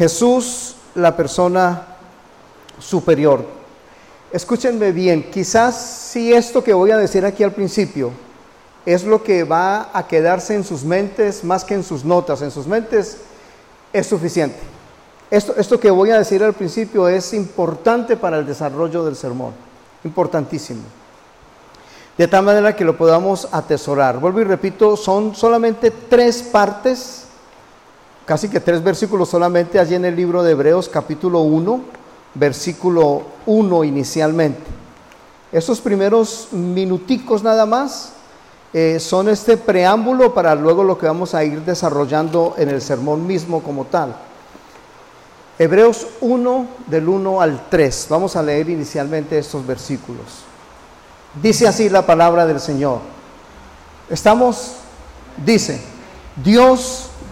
Jesús, la persona superior. Escúchenme bien, quizás si esto que voy a decir aquí al principio es lo que va a quedarse en sus mentes más que en sus notas, en sus mentes es suficiente. Esto, esto que voy a decir al principio es importante para el desarrollo del sermón, importantísimo. De tal manera que lo podamos atesorar. Vuelvo y repito, son solamente tres partes, casi que tres versículos solamente allí en el libro de Hebreos capítulo 1, versículo 1 inicialmente. Esos primeros minuticos nada más eh, son este preámbulo para luego lo que vamos a ir desarrollando en el sermón mismo como tal. Hebreos 1 del 1 al 3. Vamos a leer inicialmente estos versículos. Dice así la palabra del Señor. Estamos, dice, Dios,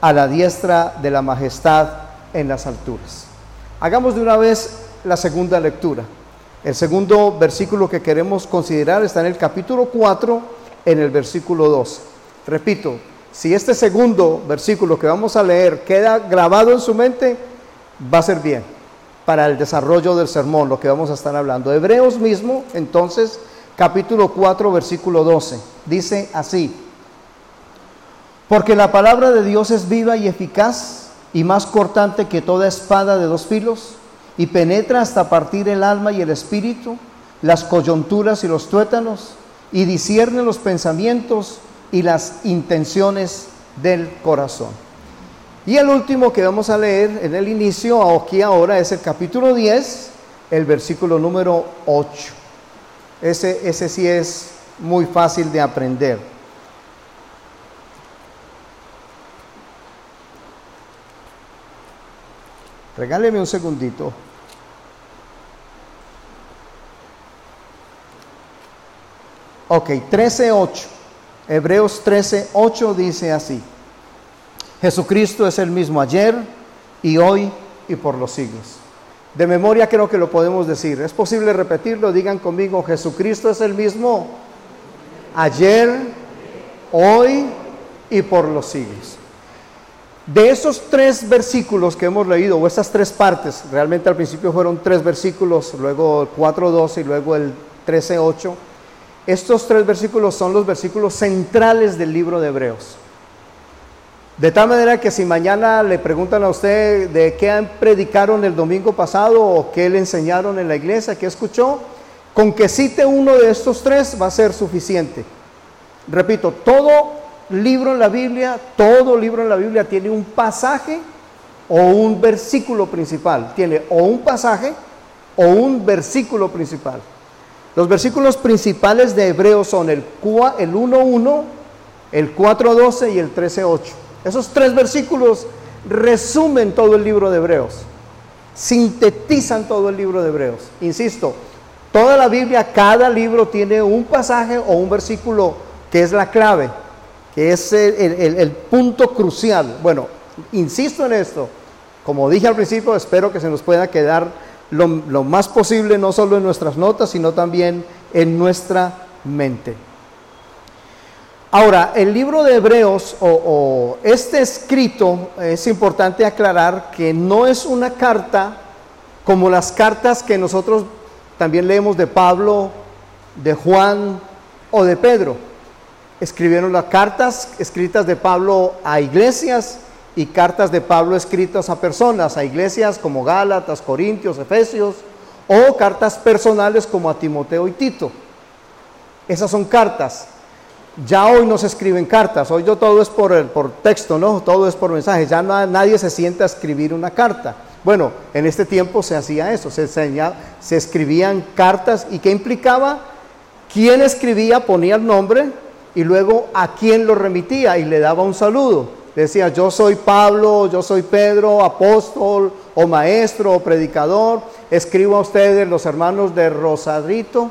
a la diestra de la majestad en las alturas. Hagamos de una vez la segunda lectura. El segundo versículo que queremos considerar está en el capítulo 4, en el versículo 2. Repito, si este segundo versículo que vamos a leer queda grabado en su mente, va a ser bien para el desarrollo del sermón, lo que vamos a estar hablando. Hebreos mismo, entonces, capítulo 4, versículo 12, dice así, porque la palabra de Dios es viva y eficaz y más cortante que toda espada de dos filos y penetra hasta partir el alma y el espíritu, las coyunturas y los tuétanos, y discierne los pensamientos y las intenciones del corazón. Y el último que vamos a leer en el inicio, aquí ahora, es el capítulo 10, el versículo número 8. Ese, ese sí es muy fácil de aprender. Regáleme un segundito. Ok, 13.8. Hebreos 13.8 dice así. Jesucristo es el mismo ayer y hoy y por los siglos. De memoria creo que lo podemos decir. ¿Es posible repetirlo? Digan conmigo, Jesucristo es el mismo ayer, hoy y por los siglos. De esos tres versículos que hemos leído, o esas tres partes, realmente al principio fueron tres versículos, luego el 4.12 y luego el 13.8, estos tres versículos son los versículos centrales del libro de Hebreos. De tal manera que si mañana le preguntan a usted de qué predicaron el domingo pasado o qué le enseñaron en la iglesia, qué escuchó, con que cite uno de estos tres va a ser suficiente. Repito, todo libro en la Biblia, todo libro en la Biblia tiene un pasaje o un versículo principal. Tiene o un pasaje o un versículo principal. Los versículos principales de Hebreos son el 1.1, el 4.12 y el 13.8. Esos tres versículos resumen todo el libro de Hebreos, sintetizan todo el libro de Hebreos. Insisto, toda la Biblia, cada libro tiene un pasaje o un versículo que es la clave, que es el, punto crucial. Bueno, insisto en esto, como dije al principio, espero que se nos pueda quedar lo, lo más posible, no solo en nuestras notas, sino también en nuestra mente. Ahora, el libro de Hebreos o, este escrito, es importante aclarar que no es una carta como las cartas que nosotros también leemos de Pablo, de Juan o de Pedro. Escribieron las cartas escritas de Pablo a iglesias y cartas de Pablo escritas a personas, a iglesias como Gálatas, Corintios, Efesios, o cartas personales como a Timoteo y Tito. Esas son cartas. Ya hoy no se escriben cartas, hoy todo es por, por texto, ¿no? Todo es por mensaje, ya nadie se siente a escribir una carta. Bueno, en este tiempo se hacía eso, se, se escribían cartas y ¿qué implicaba? Quién escribía ponía el nombre y luego a quién lo remitía y le daba un saludo. decía, yo soy Pablo, yo soy Pedro, apóstol o maestro o predicador, escribo a ustedes los hermanos de Rosarito,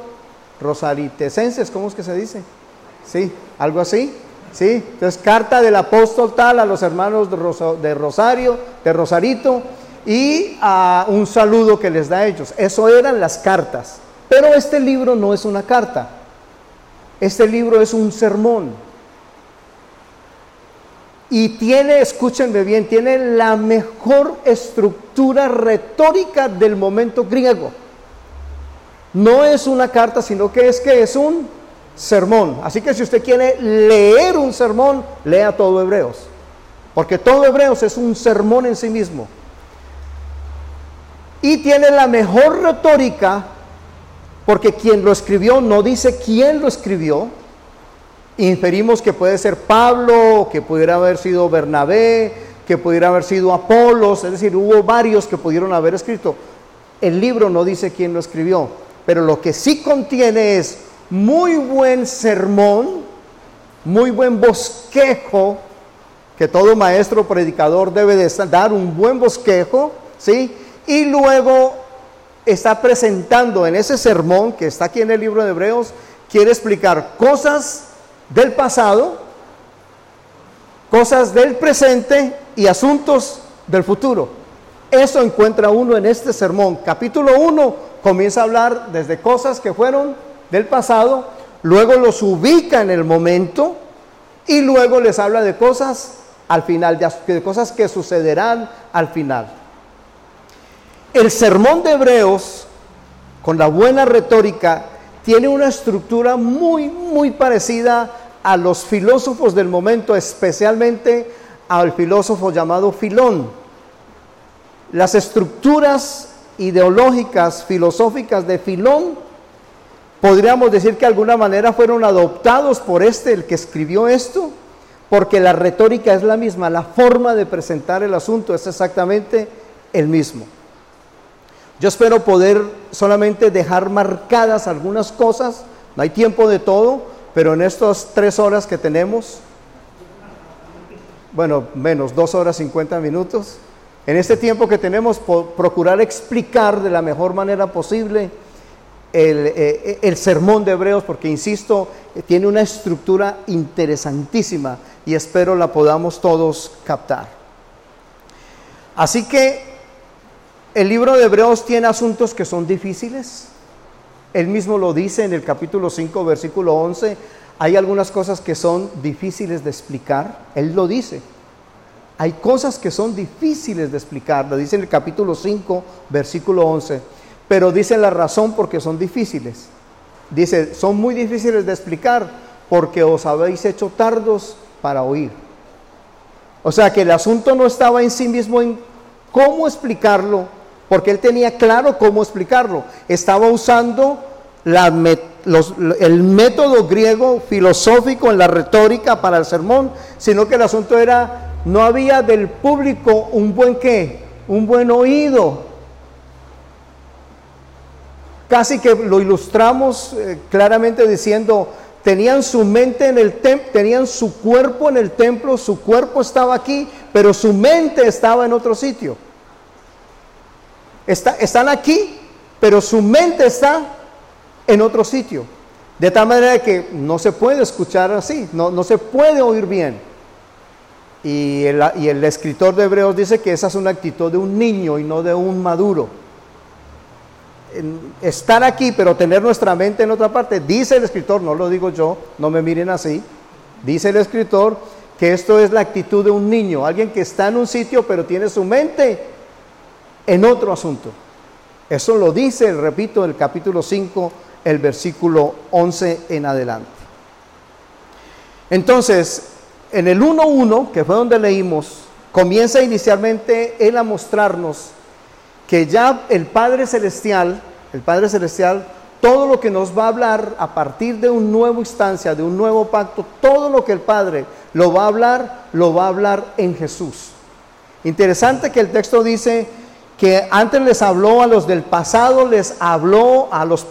rosaritesenses, ¿cómo es que se dice? Sí, algo así. Sí, entonces carta del apóstol tal a los hermanos de, Rosario, de Rosarito, y a un saludo que les da a ellos. Eso eran las cartas. Pero este libro no es una carta. Este libro es un sermón. Y tiene, escúchenme bien, tiene la mejor estructura retórica del momento griego. No es una carta, sino que es que es un sermón. Así que si usted quiere leer un sermón, lea todo Hebreos. Porque todo Hebreos es un sermón en sí mismo. Y tiene la mejor retórica porque quien lo escribió no dice quién lo escribió. Inferimos que puede ser Pablo, que pudiera haber sido Bernabé, que pudiera haber sido Apolos, es decir, hubo varios que pudieron haber escrito. El libro no dice quién lo escribió, pero lo que sí contiene es muy buen sermón, muy buen bosquejo, que todo maestro predicador debe de dar un buen bosquejo, ¿sí? Y luego está presentando en ese sermón que está aquí en el libro de Hebreos, quiere explicar cosas del pasado, cosas del presente y asuntos del futuro. Eso encuentra uno en este sermón. Capítulo 1 comienza a hablar desde cosas que fueron del pasado, luego los ubica en el momento y luego les habla de cosas al final, de cosas que sucederán al final. El sermón de Hebreos, con la buena retórica, tiene una estructura muy, muy parecida a los filósofos del momento, especialmente al filósofo llamado Filón. Las estructuras ideológicas, filosóficas de Filón Podríamos decir que de alguna manera fueron adoptados por este, el que escribió esto, porque la retórica es la misma, la forma de presentar el asunto es exactamente el mismo. Yo espero poder solamente dejar marcadas algunas cosas, no hay tiempo de todo, pero en estas tres horas que tenemos, bueno, menos dos horas cincuenta minutos, en este tiempo que tenemos, procurar explicar de la mejor manera posible eh, el, sermón de Hebreos, porque insisto, tiene una estructura interesantísima y espero la podamos todos captar. Así que el libro de Hebreos tiene asuntos que son difíciles. Él mismo lo dice en el capítulo 5, versículo 11. Hay algunas cosas que son difíciles de explicar. Él lo dice. Hay cosas que son difíciles de explicar. Lo dice en el capítulo 5, versículo 11 pero dice la razón porque son difíciles. Dice, son muy difíciles de explicar porque os habéis hecho tardos para oír. O sea que el asunto no estaba en sí mismo en cómo explicarlo, porque él tenía claro cómo explicarlo. Estaba usando el método griego filosófico en la retórica para el sermón, sino que el asunto era, no había del público un buen qué, un buen oído Casi que lo ilustramos eh, claramente diciendo, tenían su mente en el templo, tenían su cuerpo en el templo, su cuerpo estaba aquí, pero su mente estaba en otro sitio. Están aquí, pero su mente está en otro sitio. De tal manera que no se puede escuchar así, no, no se puede oír bien. Y el, y el escritor de Hebreos dice que esa es una actitud de un niño y no de un maduro estar aquí, pero tener nuestra mente en otra parte. Dice el escritor, no lo digo yo, no me miren así. Dice el escritor que esto es la actitud de un niño, alguien que está en un sitio, pero tiene su mente en otro asunto. Eso lo dice, repito, el capítulo 5, el versículo 11 en adelante. Entonces, en el 1.1, que fue donde leímos, comienza inicialmente él a mostrarnos que ya el Padre Celestial, el Padre Celestial, todo lo que nos va a hablar a partir de una nueva instancia, de un nuevo pacto, todo lo que el Padre lo va a hablar, lo va a hablar en Jesús. Interesante que el texto dice que antes les habló a los del pasado, les habló a los,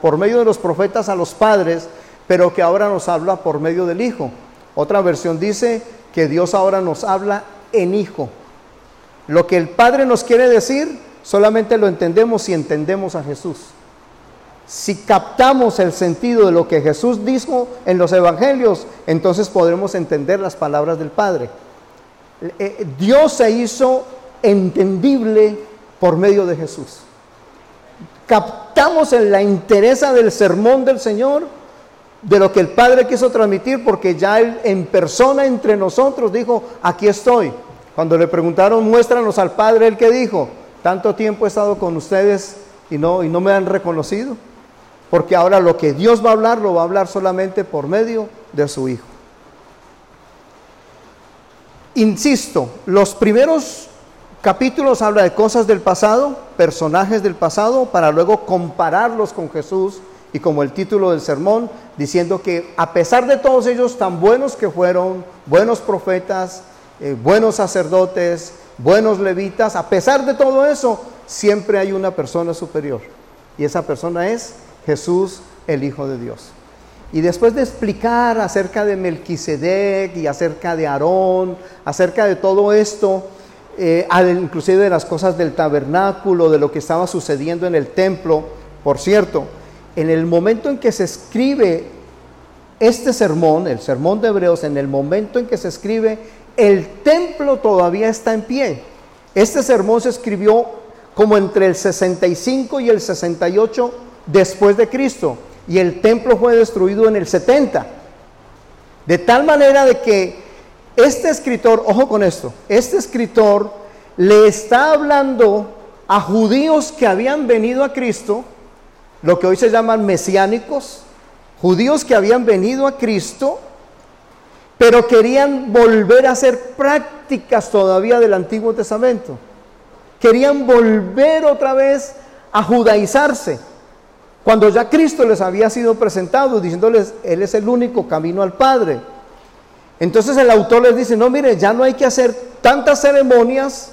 por medio de los profetas a los padres, pero que ahora nos habla por medio del Hijo. Otra versión dice que Dios ahora nos habla en hijo. Lo que el Padre nos quiere decir, solamente lo entendemos si entendemos a Jesús. Si captamos el sentido de lo que Jesús dijo en los evangelios, entonces podremos entender las palabras del Padre. Eh, Dios se hizo entendible por medio de Jesús. Captamos en la interesa del sermón del Señor, de lo que el Padre quiso transmitir, porque ya Él en persona entre nosotros dijo, aquí estoy. Cuando le preguntaron, muéstranos al Padre, el que dijo, tanto tiempo he estado con ustedes y no, y no me han reconocido. Porque ahora lo que Dios va a hablar, lo va a hablar solamente por medio de su Hijo. Insisto, los primeros capítulos habla de cosas del pasado, personajes del pasado, para luego compararlos con Jesús y como el título del sermón, diciendo que a pesar de todos ellos tan buenos que fueron, buenos profetas, eh, buenos sacerdotes, buenos levitas, a pesar de todo eso, siempre hay una persona superior. Y esa persona es Jesús, el Hijo de Dios. Y después de explicar acerca de Melquisedec y acerca de Aarón, acerca de todo esto, eh, inclusive de las cosas del tabernáculo, de lo que estaba sucediendo en el templo, por cierto, en el momento en que se escribe este sermón, el sermón de Hebreos, en el momento en que se escribe, el templo todavía está en pie. Este sermón se escribió como entre el 65 y el 68 después de Cristo y el templo fue destruido en el 70. De tal manera de que este escritor, ojo con esto, este escritor le está hablando a judíos que habían venido a Cristo, lo que hoy se llaman mesiánicos, judíos que habían venido a Cristo, pero querían volver a hacer prácticas todavía del Antiguo Testamento. Querían volver otra vez a judaizarse, cuando ya Cristo les había sido presentado diciéndoles, Él es el único camino al Padre. Entonces el autor les dice, no, mire, ya no hay que hacer tantas ceremonias,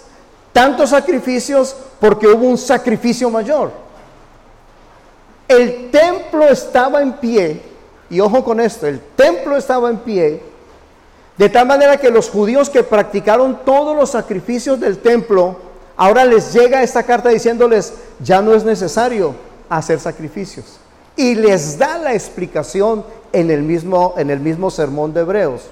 tantos sacrificios, porque hubo un sacrificio mayor. El templo estaba en pie, y ojo con esto, el templo estaba en pie, de tal manera que los judíos que practicaron todos los sacrificios del templo, ahora les llega esta carta diciéndoles, ya no es necesario hacer sacrificios. Y les da la explicación en el mismo, en el mismo sermón de Hebreos.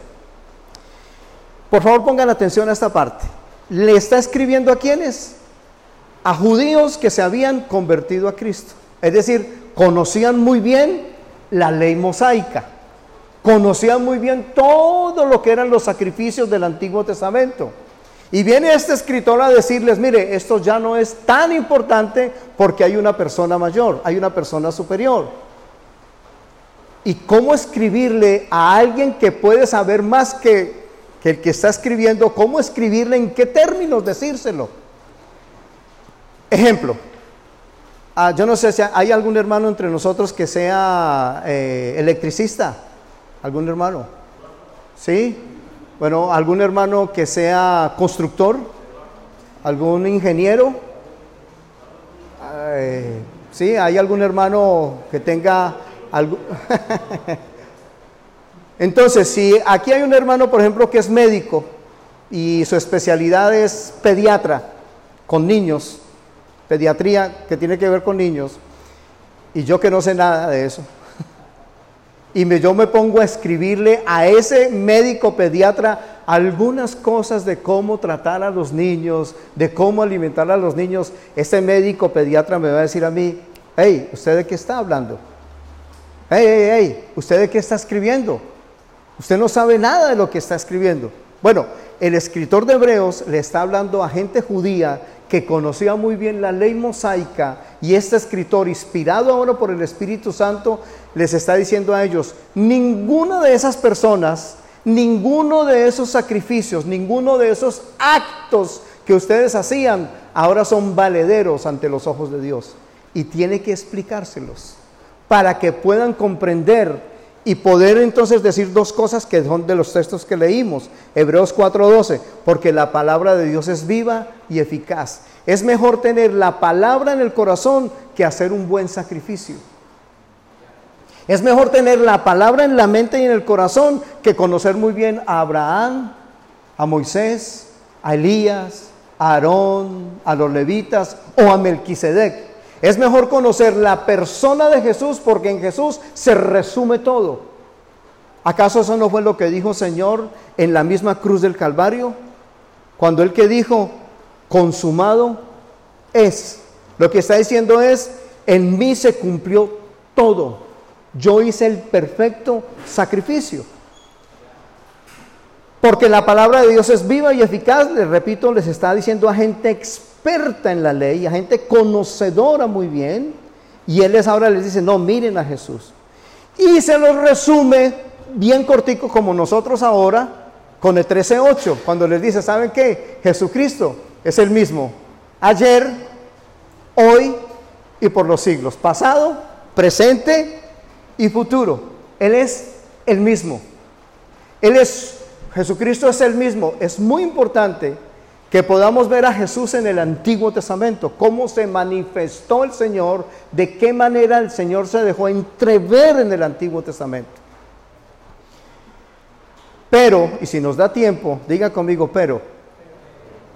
Por favor pongan atención a esta parte. Le está escribiendo a quienes? A judíos que se habían convertido a Cristo. Es decir, conocían muy bien la ley mosaica. Conocían muy bien todo lo que eran los sacrificios del Antiguo Testamento. Y viene este escritor a decirles, mire, esto ya no es tan importante porque hay una persona mayor, hay una persona superior. ¿Y cómo escribirle a alguien que puede saber más que que el que está escribiendo, cómo escribirle, en qué términos decírselo. Ejemplo, ah, yo no sé si hay algún hermano entre nosotros que sea eh, electricista, algún hermano, ¿sí? Bueno, algún hermano que sea constructor, algún ingeniero, ¿sí? Hay algún hermano que tenga algo... Entonces, si aquí hay un hermano, por ejemplo, que es médico y su especialidad es pediatra con niños, pediatría que tiene que ver con niños, y yo que no sé nada de eso, y yo me pongo a escribirle a ese médico pediatra algunas cosas de cómo tratar a los niños, de cómo alimentar a los niños, ese médico pediatra me va a decir a mí, hey, ¿usted de qué está hablando? Hey, hey, hey, ¿usted de qué está escribiendo? Usted no sabe nada de lo que está escribiendo. Bueno, el escritor de Hebreos le está hablando a gente judía que conocía muy bien la ley mosaica y este escritor, inspirado ahora por el Espíritu Santo, les está diciendo a ellos, ninguna de esas personas, ninguno de esos sacrificios, ninguno de esos actos que ustedes hacían, ahora son valederos ante los ojos de Dios. Y tiene que explicárselos para que puedan comprender y poder entonces decir dos cosas que son de los textos que leímos. Hebreos 4:12, porque la palabra de Dios es viva y eficaz. Es mejor tener la palabra en el corazón que hacer un buen sacrificio. Es mejor tener la palabra en la mente y en el corazón que conocer muy bien a Abraham, a Moisés, a Elías, a Aarón, a los levitas o a Melquisedec. Es mejor conocer la persona de Jesús porque en Jesús se resume todo. ¿Acaso eso no fue lo que dijo Señor en la misma cruz del Calvario? Cuando Él que dijo, consumado es. Lo que está diciendo es, en mí se cumplió todo. Yo hice el perfecto sacrificio. Porque la palabra de Dios es viva y eficaz, les repito, les está diciendo a gente experta en la ley, a gente conocedora muy bien, y Él les ahora les dice, no, miren a Jesús. Y se los resume bien cortico como nosotros ahora con el 13.8, cuando les dice, ¿saben qué? Jesucristo es el mismo, ayer, hoy y por los siglos, pasado, presente y futuro. Él es el mismo. Él es Jesucristo es el mismo. Es muy importante que podamos ver a Jesús en el Antiguo Testamento, cómo se manifestó el Señor, de qué manera el Señor se dejó entrever en el Antiguo Testamento. Pero, y si nos da tiempo, diga conmigo, pero,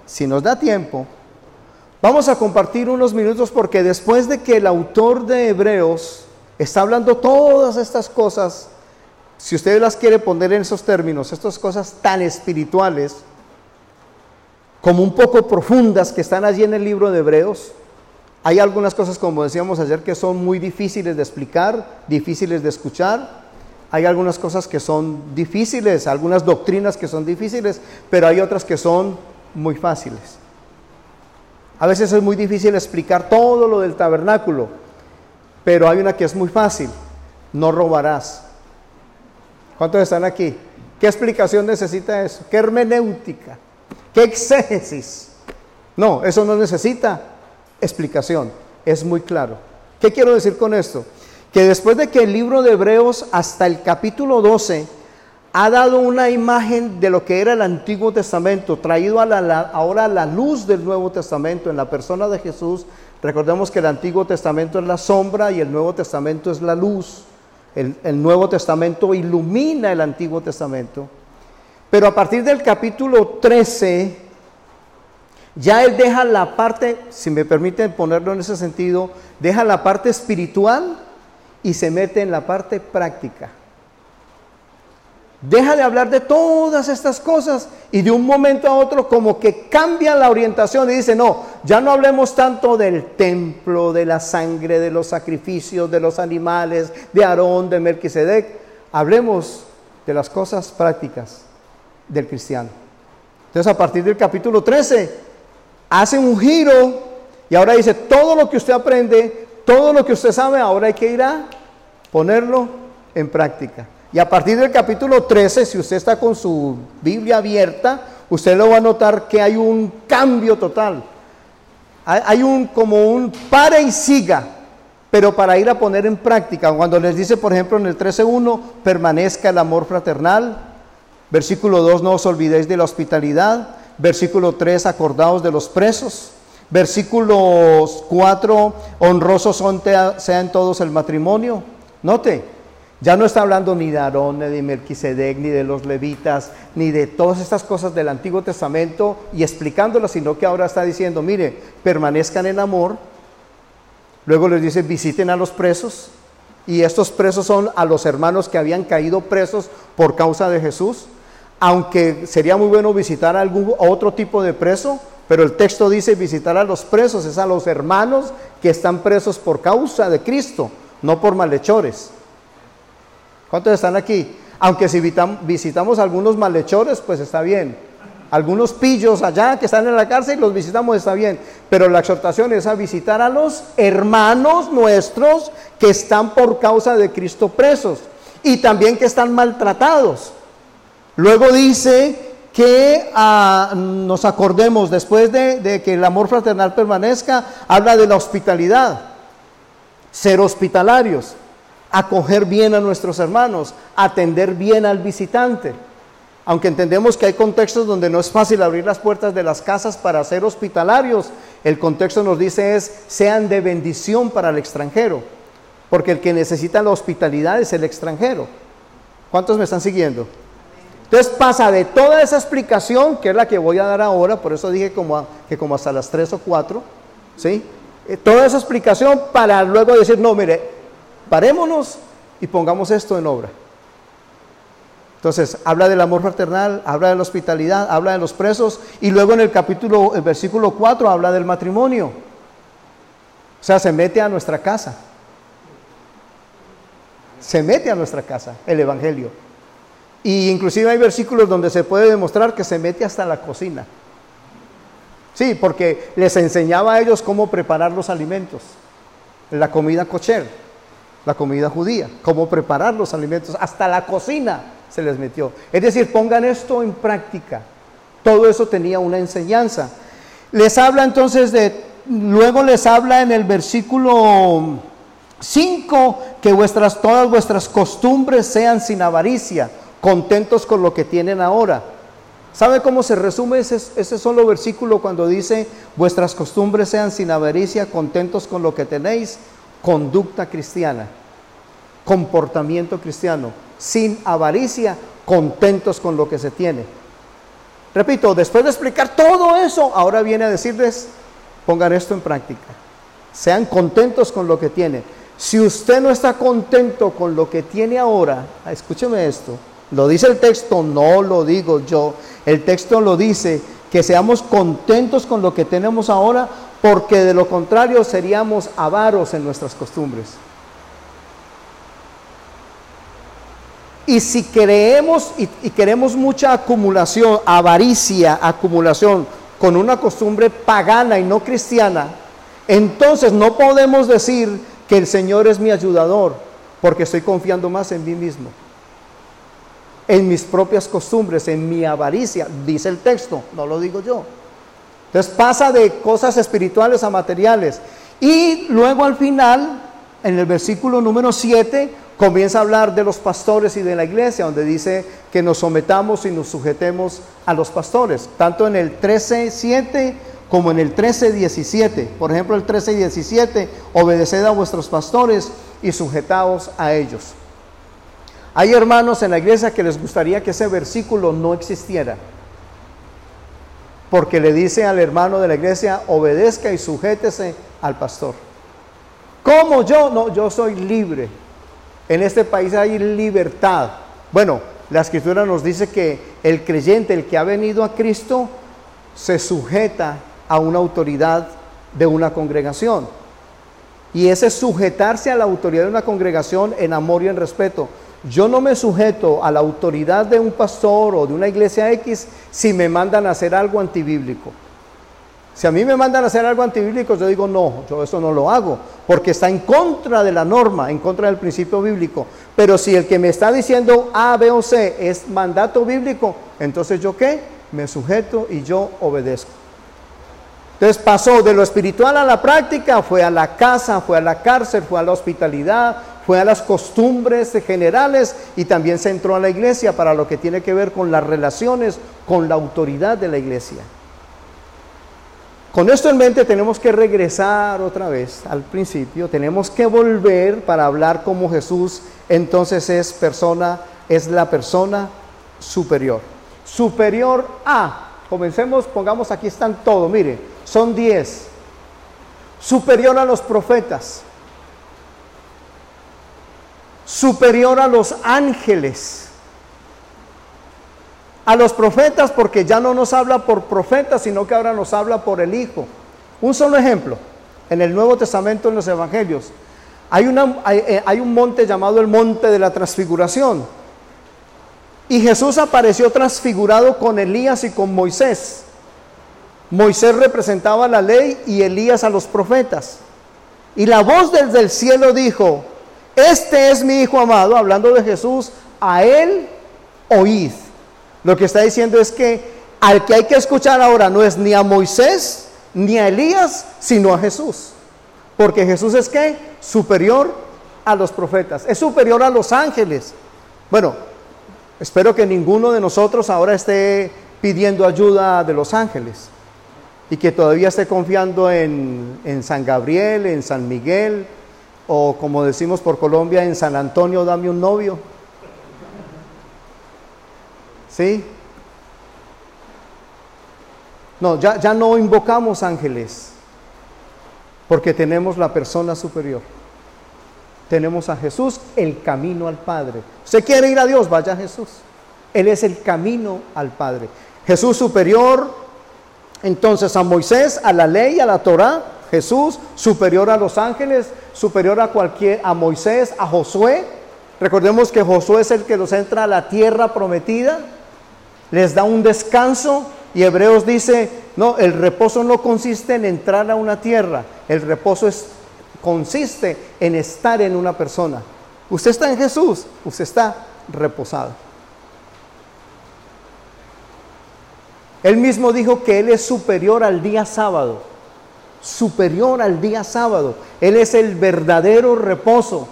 si nos da tiempo, vamos a compartir unos minutos porque después de que el autor de Hebreos está hablando todas estas cosas, si usted las quiere poner en esos términos, estas cosas tan espirituales, como un poco profundas que están allí en el libro de Hebreos, hay algunas cosas, como decíamos ayer, que son muy difíciles de explicar, difíciles de escuchar. Hay algunas cosas que son difíciles, algunas doctrinas que son difíciles, pero hay otras que son muy fáciles. A veces es muy difícil explicar todo lo del tabernáculo, pero hay una que es muy fácil. No robarás. ¿Cuántos están aquí? ¿Qué explicación necesita eso? ¿Qué hermenéutica? ¿Qué exégesis? No, eso no necesita explicación. Es muy claro. ¿Qué quiero decir con esto? Que después de que el libro de Hebreos hasta el capítulo 12 ha dado una imagen de lo que era el Antiguo Testamento, traído ahora a la luz del Nuevo Testamento en la persona de Jesús. Recordemos que el Antiguo Testamento es la sombra y el Nuevo Testamento es la luz. El, Nuevo Testamento ilumina el Antiguo Testamento. Pero a partir del capítulo 13, ya él deja la parte, si me permiten ponerlo en ese sentido, deja la parte espiritual y se mete en la parte práctica. Deja de hablar de todas estas cosas y de un momento a otro como que cambia la orientación y dice, no, ya no hablemos tanto del templo, de la sangre, de los sacrificios, de los animales, de Aarón, de Melquisedec, hablemos de las cosas prácticas del cristiano. Entonces a partir del capítulo 13 hace un giro y ahora dice, todo lo que usted aprende, todo lo que usted sabe, ahora hay que ir a ponerlo en práctica. Y a partir del capítulo 13, si usted está con su Biblia abierta, usted lo va a notar que hay un cambio total. Hay un como un pare y siga, pero para ir a poner en práctica. Cuando les dice, por ejemplo, en el 13.1, permanezca el amor fraternal. Versículo 2, no os olvidéis de la hospitalidad. Versículo 3, acordaos de los presos. Versículo 4, honrosos sean todos el matrimonio. Note, ya no está hablando ni de Aarón, ni de Melquisedec, ni de los levitas, ni de todas estas cosas del Antiguo Testamento y explicándolas, sino que ahora está diciendo, mire, permanezcan en amor. Luego les dice, visiten a los presos. Y estos presos son a los hermanos que habían caído presos por causa de Jesús. Aunque sería muy bueno visitar a algún otro tipo de preso, pero el texto dice visitar a los presos, es a los hermanos que están presos por causa de Cristo, no por malhechores. ¿Cuántos están aquí? Aunque si visitamos algunos malhechores, pues está bien. Algunos pillos allá que están en la cárcel, los visitamos, está bien. Pero la exhortación es a visitar a los hermanos nuestros que están por causa de Cristo presos y también que están maltratados. Luego dice que ah, nos acordemos, después de, de que el amor fraternal permanezca, habla de la hospitalidad, ser hospitalarios acoger bien a nuestros hermanos, atender bien al visitante. Aunque entendemos que hay contextos donde no es fácil abrir las puertas de las casas para ser hospitalarios, el contexto nos dice es sean de bendición para el extranjero, porque el que necesita la hospitalidad es el extranjero. ¿Cuántos me están siguiendo? Entonces pasa de toda esa explicación, que es la que voy a dar ahora, por eso dije como que como hasta las 3 o 4, ¿sí? Eh, toda esa explicación para luego decir, no, mire, parémonos y pongamos esto en obra. Entonces, habla del amor fraternal, habla de la hospitalidad, habla de los presos y luego en el capítulo, el versículo 4 habla del matrimonio. O sea, se mete a nuestra casa. Se mete a nuestra casa el Evangelio. Y inclusive hay versículos donde se puede demostrar que se mete hasta la cocina. Sí, porque les enseñaba a ellos cómo preparar los alimentos, la comida cocher, la comida judía, cómo preparar los alimentos, hasta la cocina se les metió. Es decir, pongan esto en práctica. Todo eso tenía una enseñanza. Les habla entonces de, luego les habla en el versículo 5 que vuestras, todas vuestras costumbres sean sin avaricia, contentos con lo que tienen ahora. ¿Sabe cómo se resume ese, solo versículo cuando dice, vuestras costumbres sean sin avaricia, contentos con lo que tenéis? Conducta cristiana, comportamiento cristiano sin avaricia, contentos con lo que se tiene. Repito, después de explicar todo eso, ahora viene a decirles, pongan esto en práctica. Sean contentos con lo que tiene. Si usted no está contento con lo que tiene ahora, escúcheme esto, lo dice el texto, no lo digo yo. El texto lo dice, que seamos contentos con lo que tenemos ahora, porque de lo contrario seríamos avaros en nuestras costumbres. Y si creemos y, queremos mucha acumulación, avaricia, acumulación, con una costumbre pagana y no cristiana, entonces no podemos decir que el Señor es mi ayudador, porque estoy confiando más en mí mismo, en mis propias costumbres, en mi avaricia, dice el texto, no lo digo yo. Entonces pasa de cosas espirituales a materiales. Y luego al final, en el versículo número 7, comienza a hablar de los pastores y de la iglesia, donde dice que nos sometamos y nos sujetemos a los pastores, tanto en el 13.7 como en el 13.17. Por ejemplo, el 13.17, obedeced a vuestros pastores y sujetaos a ellos. Hay hermanos en la iglesia que les gustaría que ese versículo no existiera, porque le dice al hermano de la iglesia, obedezca y sujétese al pastor. ¿Cómo yo? No, yo soy libre. En este país hay libertad. Bueno, la escritura nos dice que el creyente, el que ha venido a Cristo, se sujeta a una autoridad de una congregación. Y ese sujetarse a la autoridad de una congregación en amor y en respeto. Yo no me sujeto a la autoridad de un pastor o de una iglesia X si me mandan a hacer algo antibíblico. Si a mí me mandan a hacer algo antibíblico, yo digo, no, yo eso no lo hago, porque está en contra de la norma, en contra del principio bíblico. Pero si el que me está diciendo A, B o C es mandato bíblico, entonces yo qué? Me sujeto y yo obedezco. Entonces pasó de lo espiritual a la práctica, fue a la casa, fue a la cárcel, fue a la hospitalidad, fue a las costumbres generales y también se entró a la iglesia para lo que tiene que ver con las relaciones con la autoridad de la iglesia. Con esto en mente tenemos que regresar otra vez al principio, tenemos que volver para hablar como Jesús entonces es persona, es la persona superior. Superior a, comencemos, pongamos aquí están todos, mire, son diez. Superior a los profetas, superior a los ángeles, a los profetas porque ya no nos habla por profetas, sino que ahora nos habla por el Hijo. Un solo ejemplo, en el Nuevo Testamento, en los Evangelios, eh, hay, un monte llamado el monte de la transfiguración. Y Jesús apareció transfigurado con Elías y con Moisés. Moisés representaba la ley y Elías a los profetas. Y la voz desde el cielo dijo, este es mi Hijo amado, hablando de Jesús, a él oíd. Lo que está diciendo es que al que hay que escuchar ahora no es ni a Moisés ni a Elías, sino a Jesús. Porque Jesús es que superior a los profetas, es superior a los ángeles. Bueno, espero que ninguno de nosotros ahora esté pidiendo ayuda de los ángeles y que todavía esté confiando en, en San Gabriel, en San Miguel o como decimos por Colombia, en San Antonio, dame un novio. ¿Sí? No, ya, ya no invocamos ángeles, porque tenemos la persona superior. Tenemos a Jesús, el camino al Padre. ¿Usted quiere ir a Dios? Vaya a Jesús. Él es el camino al Padre. Jesús superior, entonces a Moisés, a la ley, a la Torah, Jesús superior a los ángeles, superior a cualquier, a Moisés, a Josué. Recordemos que Josué es el que los entra a la tierra prometida, les da un descanso y Hebreos dice, no, el reposo no consiste en entrar a una tierra, el reposo consiste en estar en una persona. Usted está en Jesús, usted está reposado. Él mismo dijo que Él es superior al día sábado, superior al día sábado. Él es el verdadero reposo.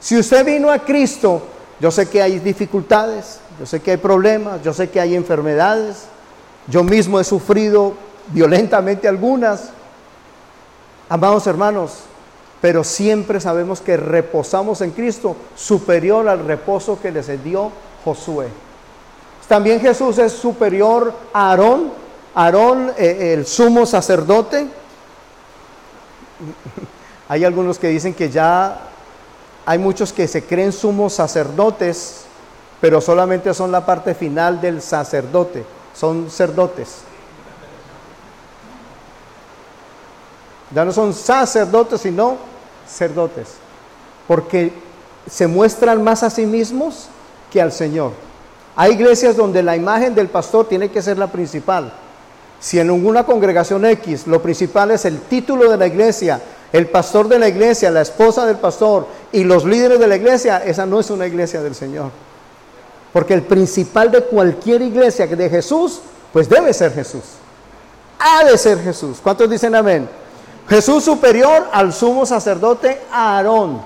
Si usted vino a Cristo, yo sé que hay dificultades, yo sé que hay problemas, yo sé que hay enfermedades, yo mismo he sufrido violentamente algunas. Amados hermanos, pero siempre sabemos que reposamos en Cristo superior al reposo que les dio Josué. También Jesús es superior a Aarón, Aarón eh, el sumo sacerdote. Hay algunos que dicen que ya hay muchos que se creen sumos sacerdotes, pero solamente son la parte final del sacerdote, son sacerdotes. Ya no son sacerdotes, sino sacerdotes, porque se muestran más a sí mismos que al Señor. Hay iglesias donde la imagen del pastor tiene que ser la principal. Si en alguna congregación X lo principal es el título de la iglesia, el pastor de la iglesia, la esposa del pastor y los líderes de la iglesia, esa no es una iglesia del Señor. Porque el principal de cualquier iglesia de Jesús, pues debe ser Jesús. Ha de ser Jesús. ¿Cuántos dicen amén? Jesús superior al sumo sacerdote Aarón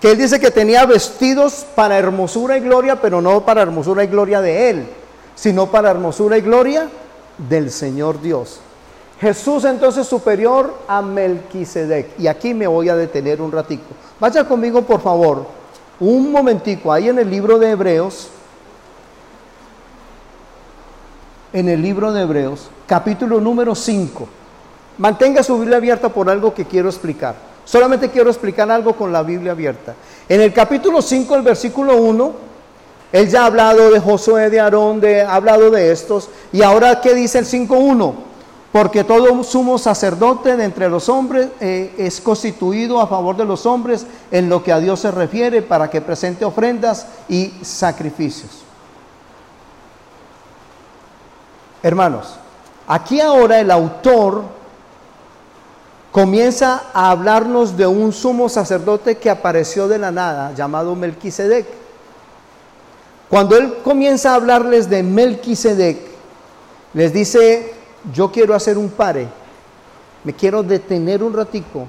que él dice que tenía vestidos para hermosura y gloria, pero no para hermosura y gloria de él, sino para hermosura y gloria del Señor Dios. Jesús entonces superior a Melquisedec. Y aquí me voy a detener un ratico. Vaya conmigo, por favor, un momentico, ahí en el libro de Hebreos, en el libro de Hebreos, capítulo número 5. Mantenga su Biblia abierta por algo que quiero explicar. Solamente quiero explicar algo con la Biblia abierta. En el capítulo 5, el versículo 1, él ya ha hablado de Josué, de Aarón, de, ha hablado de estos. Y ahora, ¿qué dice el 5.1? Porque todo sumo sacerdote de entre los hombres eh, es constituido a favor de los hombres en lo que a Dios se refiere para que presente ofrendas y sacrificios. Hermanos, aquí ahora el autor comienza a hablarnos de un sumo sacerdote que apareció de la nada, llamado Melquisedec. Cuando él comienza a hablarles de Melquisedec, les dice, yo quiero hacer un pare, me quiero detener un ratico.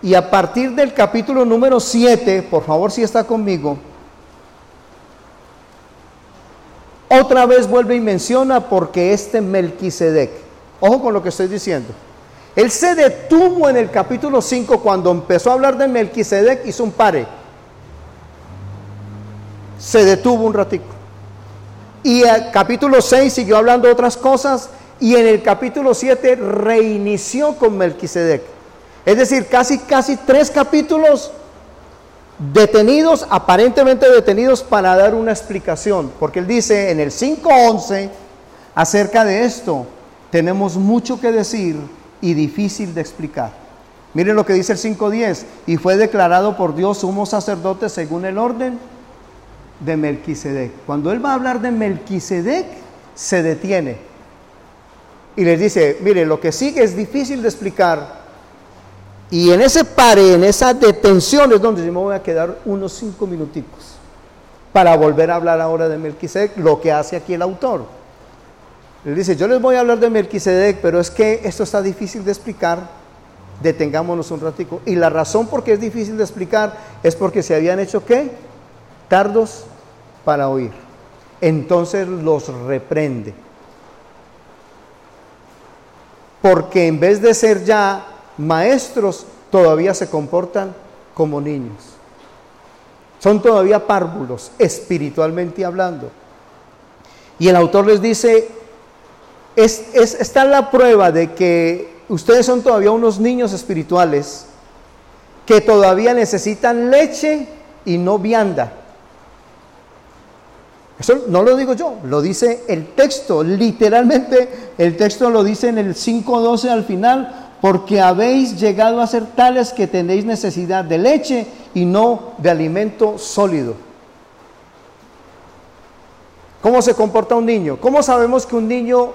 Y a partir del capítulo número 7, por favor si está conmigo, otra vez vuelve y menciona porque este Melquisedec, ojo con lo que estoy diciendo, él se detuvo en el capítulo 5 cuando empezó a hablar de Melquisedec, hizo un pare. Se detuvo un ratico. Y el capítulo 6 siguió hablando otras cosas y en el capítulo 7 reinició con Melquisedec. Es decir, casi casi tres capítulos detenidos, aparentemente detenidos para dar una explicación, porque él dice en el 5:11 acerca de esto, tenemos mucho que decir y difícil de explicar. Miren lo que dice el 5.10, y fue declarado por Dios sumo sacerdote según el orden de Melquisedec. Cuando él va a hablar de Melquisedec, se detiene y les dice, mire, lo que sigue es difícil de explicar. Y en ese pare, en esa detención es donde yo me voy a quedar unos cinco minuticos para volver a hablar ahora de Melquisedec, lo que hace aquí el autor. Él dice, yo les voy a hablar de Melquisedec, pero es que esto está difícil de explicar. Detengámonos un ratico. Y la razón por qué es difícil de explicar es porque se habían hecho qué? Tardos para oír. Entonces los reprende. Porque en vez de ser ya maestros, todavía se comportan como niños. Son todavía párvulos, espiritualmente hablando. Y el autor les dice, es, es, está la prueba de que ustedes son todavía unos niños espirituales que todavía necesitan leche y no vianda. Eso no lo digo yo, lo dice el texto, literalmente el texto lo dice en el 5.12 al final, porque habéis llegado a ser tales que tenéis necesidad de leche y no de alimento sólido. ¿Cómo se comporta un niño? ¿Cómo sabemos que un niño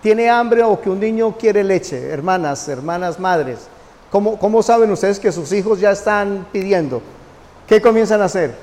tiene hambre o que un niño quiere leche? Hermanas, hermanas, madres. ¿Cómo, ¿Cómo saben ustedes que sus hijos ya están pidiendo? ¿Qué comienzan a hacer?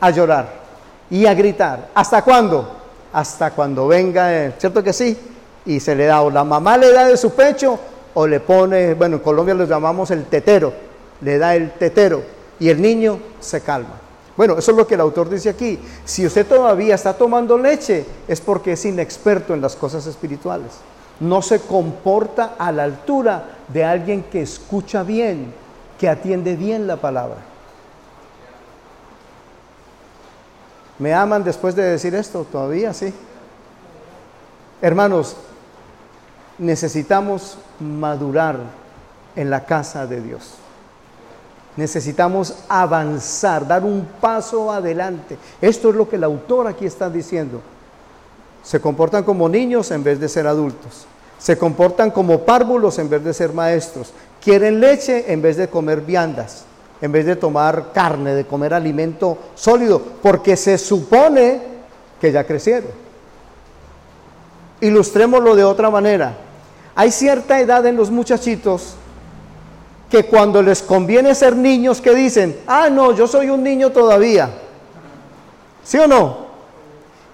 A llorar y a gritar. ¿Hasta cuándo? Hasta cuando venga, ¿cierto que sí? Y se le da, o la mamá le da de su pecho, o le pone, bueno, en Colombia lo llamamos el tetero, le da el tetero, y el niño se calma. Bueno, eso es lo que el autor dice aquí. Si usted todavía está tomando leche, es porque es inexperto en las cosas espirituales. No se comporta a la altura de alguien que escucha bien, que atiende bien la palabra. ¿Me aman después de decir esto? Todavía sí. Hermanos, necesitamos madurar en la casa de Dios. Necesitamos avanzar, dar un paso adelante. Esto es lo que el autor aquí está diciendo. Se comportan como niños en vez de ser adultos. Se comportan como párvulos en vez de ser maestros. Quieren leche en vez de comer viandas, en vez de tomar carne, de comer alimento sólido, porque se supone que ya crecieron. Ilustrémoslo de otra manera. Hay cierta edad en los muchachitos que cuando les conviene ser niños, que dicen, ah, no, yo soy un niño todavía. ¿Sí o no?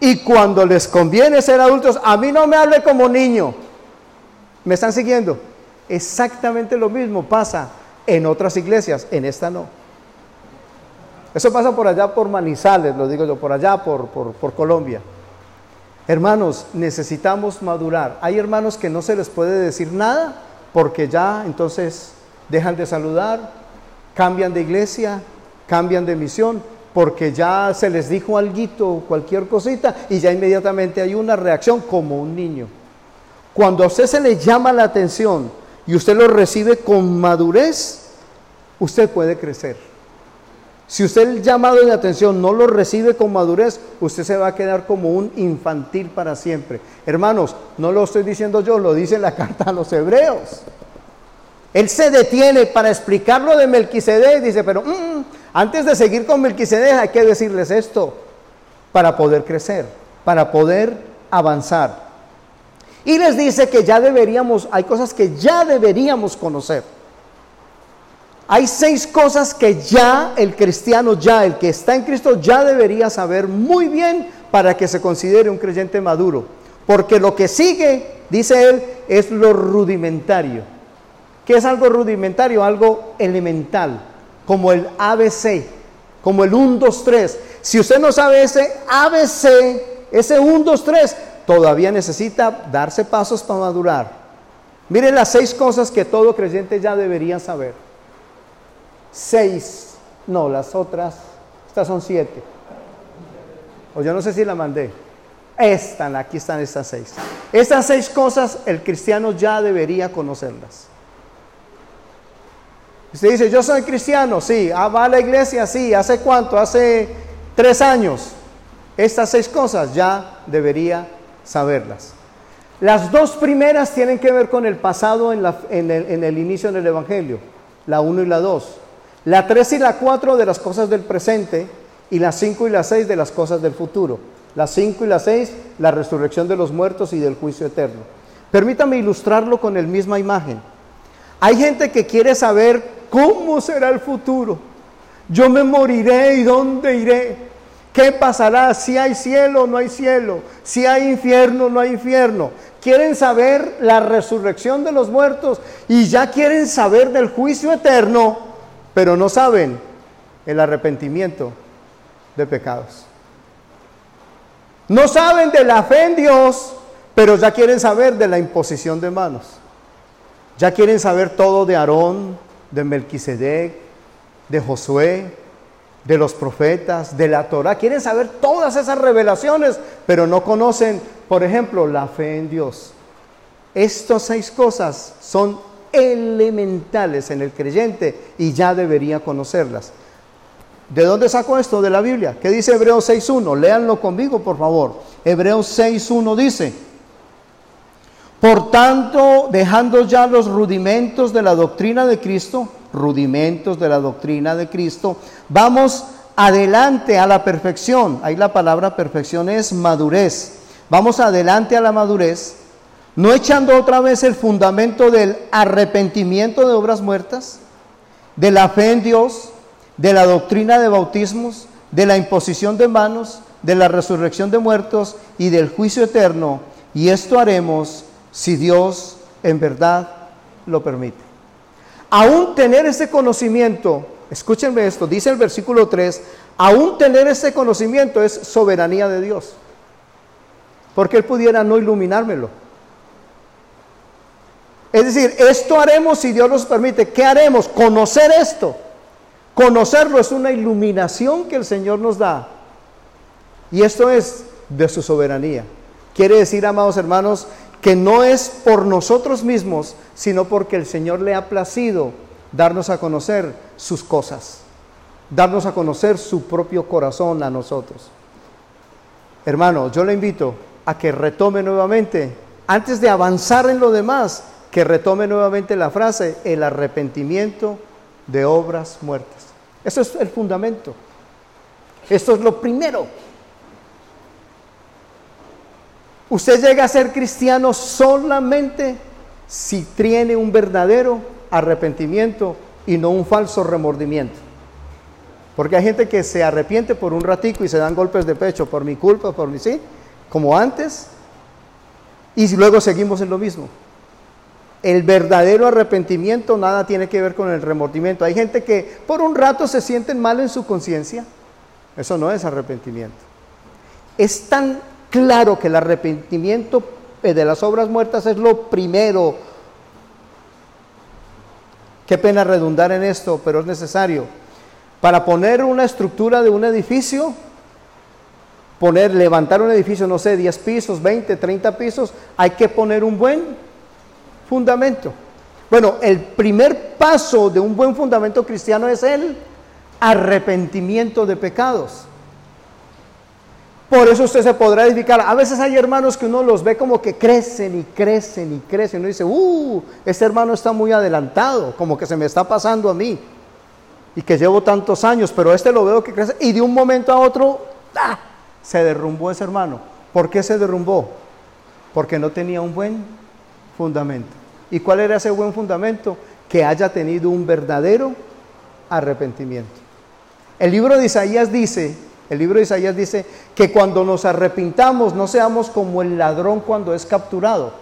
Y cuando les conviene ser adultos, a mí no me hable como niño. ¿Me están siguiendo? Exactamente lo mismo pasa en otras iglesias, en esta no. Eso pasa por allá por Manizales, lo digo yo, por allá por, Colombia. Hermanos, necesitamos madurar. Hay hermanos que no se les puede decir nada porque ya entonces dejan de saludar, cambian de iglesia, cambian de misión, porque ya se les dijo algo, cualquier cosita, y ya inmediatamente hay una reacción como un niño. Cuando a usted se le llama la atención y usted lo recibe con madurez, usted puede crecer. Si usted el llamado de atención no lo recibe con madurez, usted se va a quedar como un infantil para siempre. Hermanos, no lo estoy diciendo yo, lo dice la carta a los hebreos. Él se detiene para explicarlo de Melquisedec dice, pero mm, antes de seguir con Melquisedec hay que decirles esto para poder crecer, para poder avanzar. Y les dice que ya deberíamos, hay cosas que ya deberíamos conocer. Hay seis cosas que ya el cristiano, ya el que está en Cristo, ya debería saber muy bien para que se considere un creyente maduro. Porque lo que sigue, dice él, es lo rudimentario. ¿Qué es algo rudimentario? Algo elemental, como el ABC, como el 1, 2, 3. Si usted no sabe ese ABC, ese 1, 2, 3, todavía necesita darse pasos para madurar. Mire las seis cosas que todo creyente ya debería saber. Seis, no, las otras, estas son siete. O yo no sé si la mandé. Están, aquí están estas seis. Estas seis cosas el cristiano ya debería conocerlas. Usted dice, yo soy cristiano, sí. Ah, va a la iglesia, sí. ¿Hace cuánto? Hace tres años. Estas seis cosas ya debería saberlas. Las dos primeras tienen que ver con el pasado en, el, inicio del Evangelio, la uno y la dos. La tres y la cuatro de las cosas del presente y las cinco y la seis de las cosas del futuro. Las cinco y las seis, la resurrección de los muertos y del juicio eterno. Permítame ilustrarlo con la misma imagen. Hay gente que quiere saber ¿Cómo será el futuro? Yo me moriré y dónde iré. ¿Qué pasará? Si hay cielo o no hay cielo. Si hay infierno o no hay infierno. Quieren saber la resurrección de los muertos y ya quieren saber del juicio eterno, pero no saben el arrepentimiento de pecados. No saben de la fe en Dios, pero ya quieren saber de la imposición de manos. Ya quieren saber todo de Aarón, de Melquisedec, de Josué, de los profetas, de la Torah. Quieren saber todas esas revelaciones, pero no conocen, por ejemplo, la fe en Dios. Estas seis cosas son elementales en el creyente y ya debería conocerlas. ¿De dónde saco esto? De la Biblia. ¿Qué dice Hebreos 6.1? Léanlo conmigo, por favor. Hebreos 6.1 dice, por tanto, dejando ya los rudimentos de la doctrina de Cristo, rudimentos de la doctrina de Cristo, vamos adelante a la perfección. Ahí la palabra perfección es madurez. Vamos adelante a la madurez, no echando otra vez el fundamento del arrepentimiento de obras muertas, de la fe en Dios, de la doctrina de bautismos, de la imposición de manos, de la resurrección de muertos y del juicio eterno. Y esto haremos si Dios en verdad lo permite. Aún tener ese conocimiento, escúchenme esto, dice el versículo 3, aún tener ese conocimiento es soberanía de Dios. Porque Él pudiera no iluminármelo. Es decir, esto haremos si Dios nos permite. ¿Qué haremos? Conocer esto. Conocerlo es una iluminación que el Señor nos da. Y esto es de su soberanía. Quiere decir, amados hermanos, que no es por nosotros mismos, sino porque el Señor le ha placido darnos a conocer sus cosas, darnos a conocer su propio corazón a nosotros. Hermano, yo le invito a que retome nuevamente, antes de avanzar en lo demás, que retome nuevamente la frase, el arrepentimiento de obras muertas. Eso es el fundamento. Esto es lo primero. Usted llega a ser cristiano solamente si tiene un verdadero arrepentimiento y no un falso remordimiento. Porque hay gente que se arrepiente por un ratico y se dan golpes de pecho por mi culpa, por mi sí, como antes, y luego seguimos en lo mismo. El verdadero arrepentimiento nada tiene que ver con el remordimiento. Hay gente que por un rato se sienten mal en su conciencia. Eso no es arrepentimiento. Es tan claro que el arrepentimiento eh, de las obras muertas es lo primero. Qué pena redundar en esto, pero es necesario. Para poner una estructura de un edificio, poner, levantar un edificio, no sé, 10 pisos, 20, 30 pisos, hay que poner un buen fundamento. Bueno, el primer paso de un buen fundamento cristiano es el arrepentimiento de pecados. Por eso usted se podrá edificar. A veces hay hermanos que uno los ve como que crecen y crecen y crecen. Uno dice, uh, este hermano está muy adelantado, como que se me está pasando a mí. Y que llevo tantos años, pero este lo veo que crece. Y de un momento a otro, ¡ah! se derrumbó ese hermano. ¿Por qué se derrumbó? Porque no tenía un buen fundamento. ¿Y cuál era ese buen fundamento? Que haya tenido un verdadero arrepentimiento. El libro de Isaías dice el libro de Isaías dice que cuando nos arrepintamos no seamos como el ladrón cuando es capturado.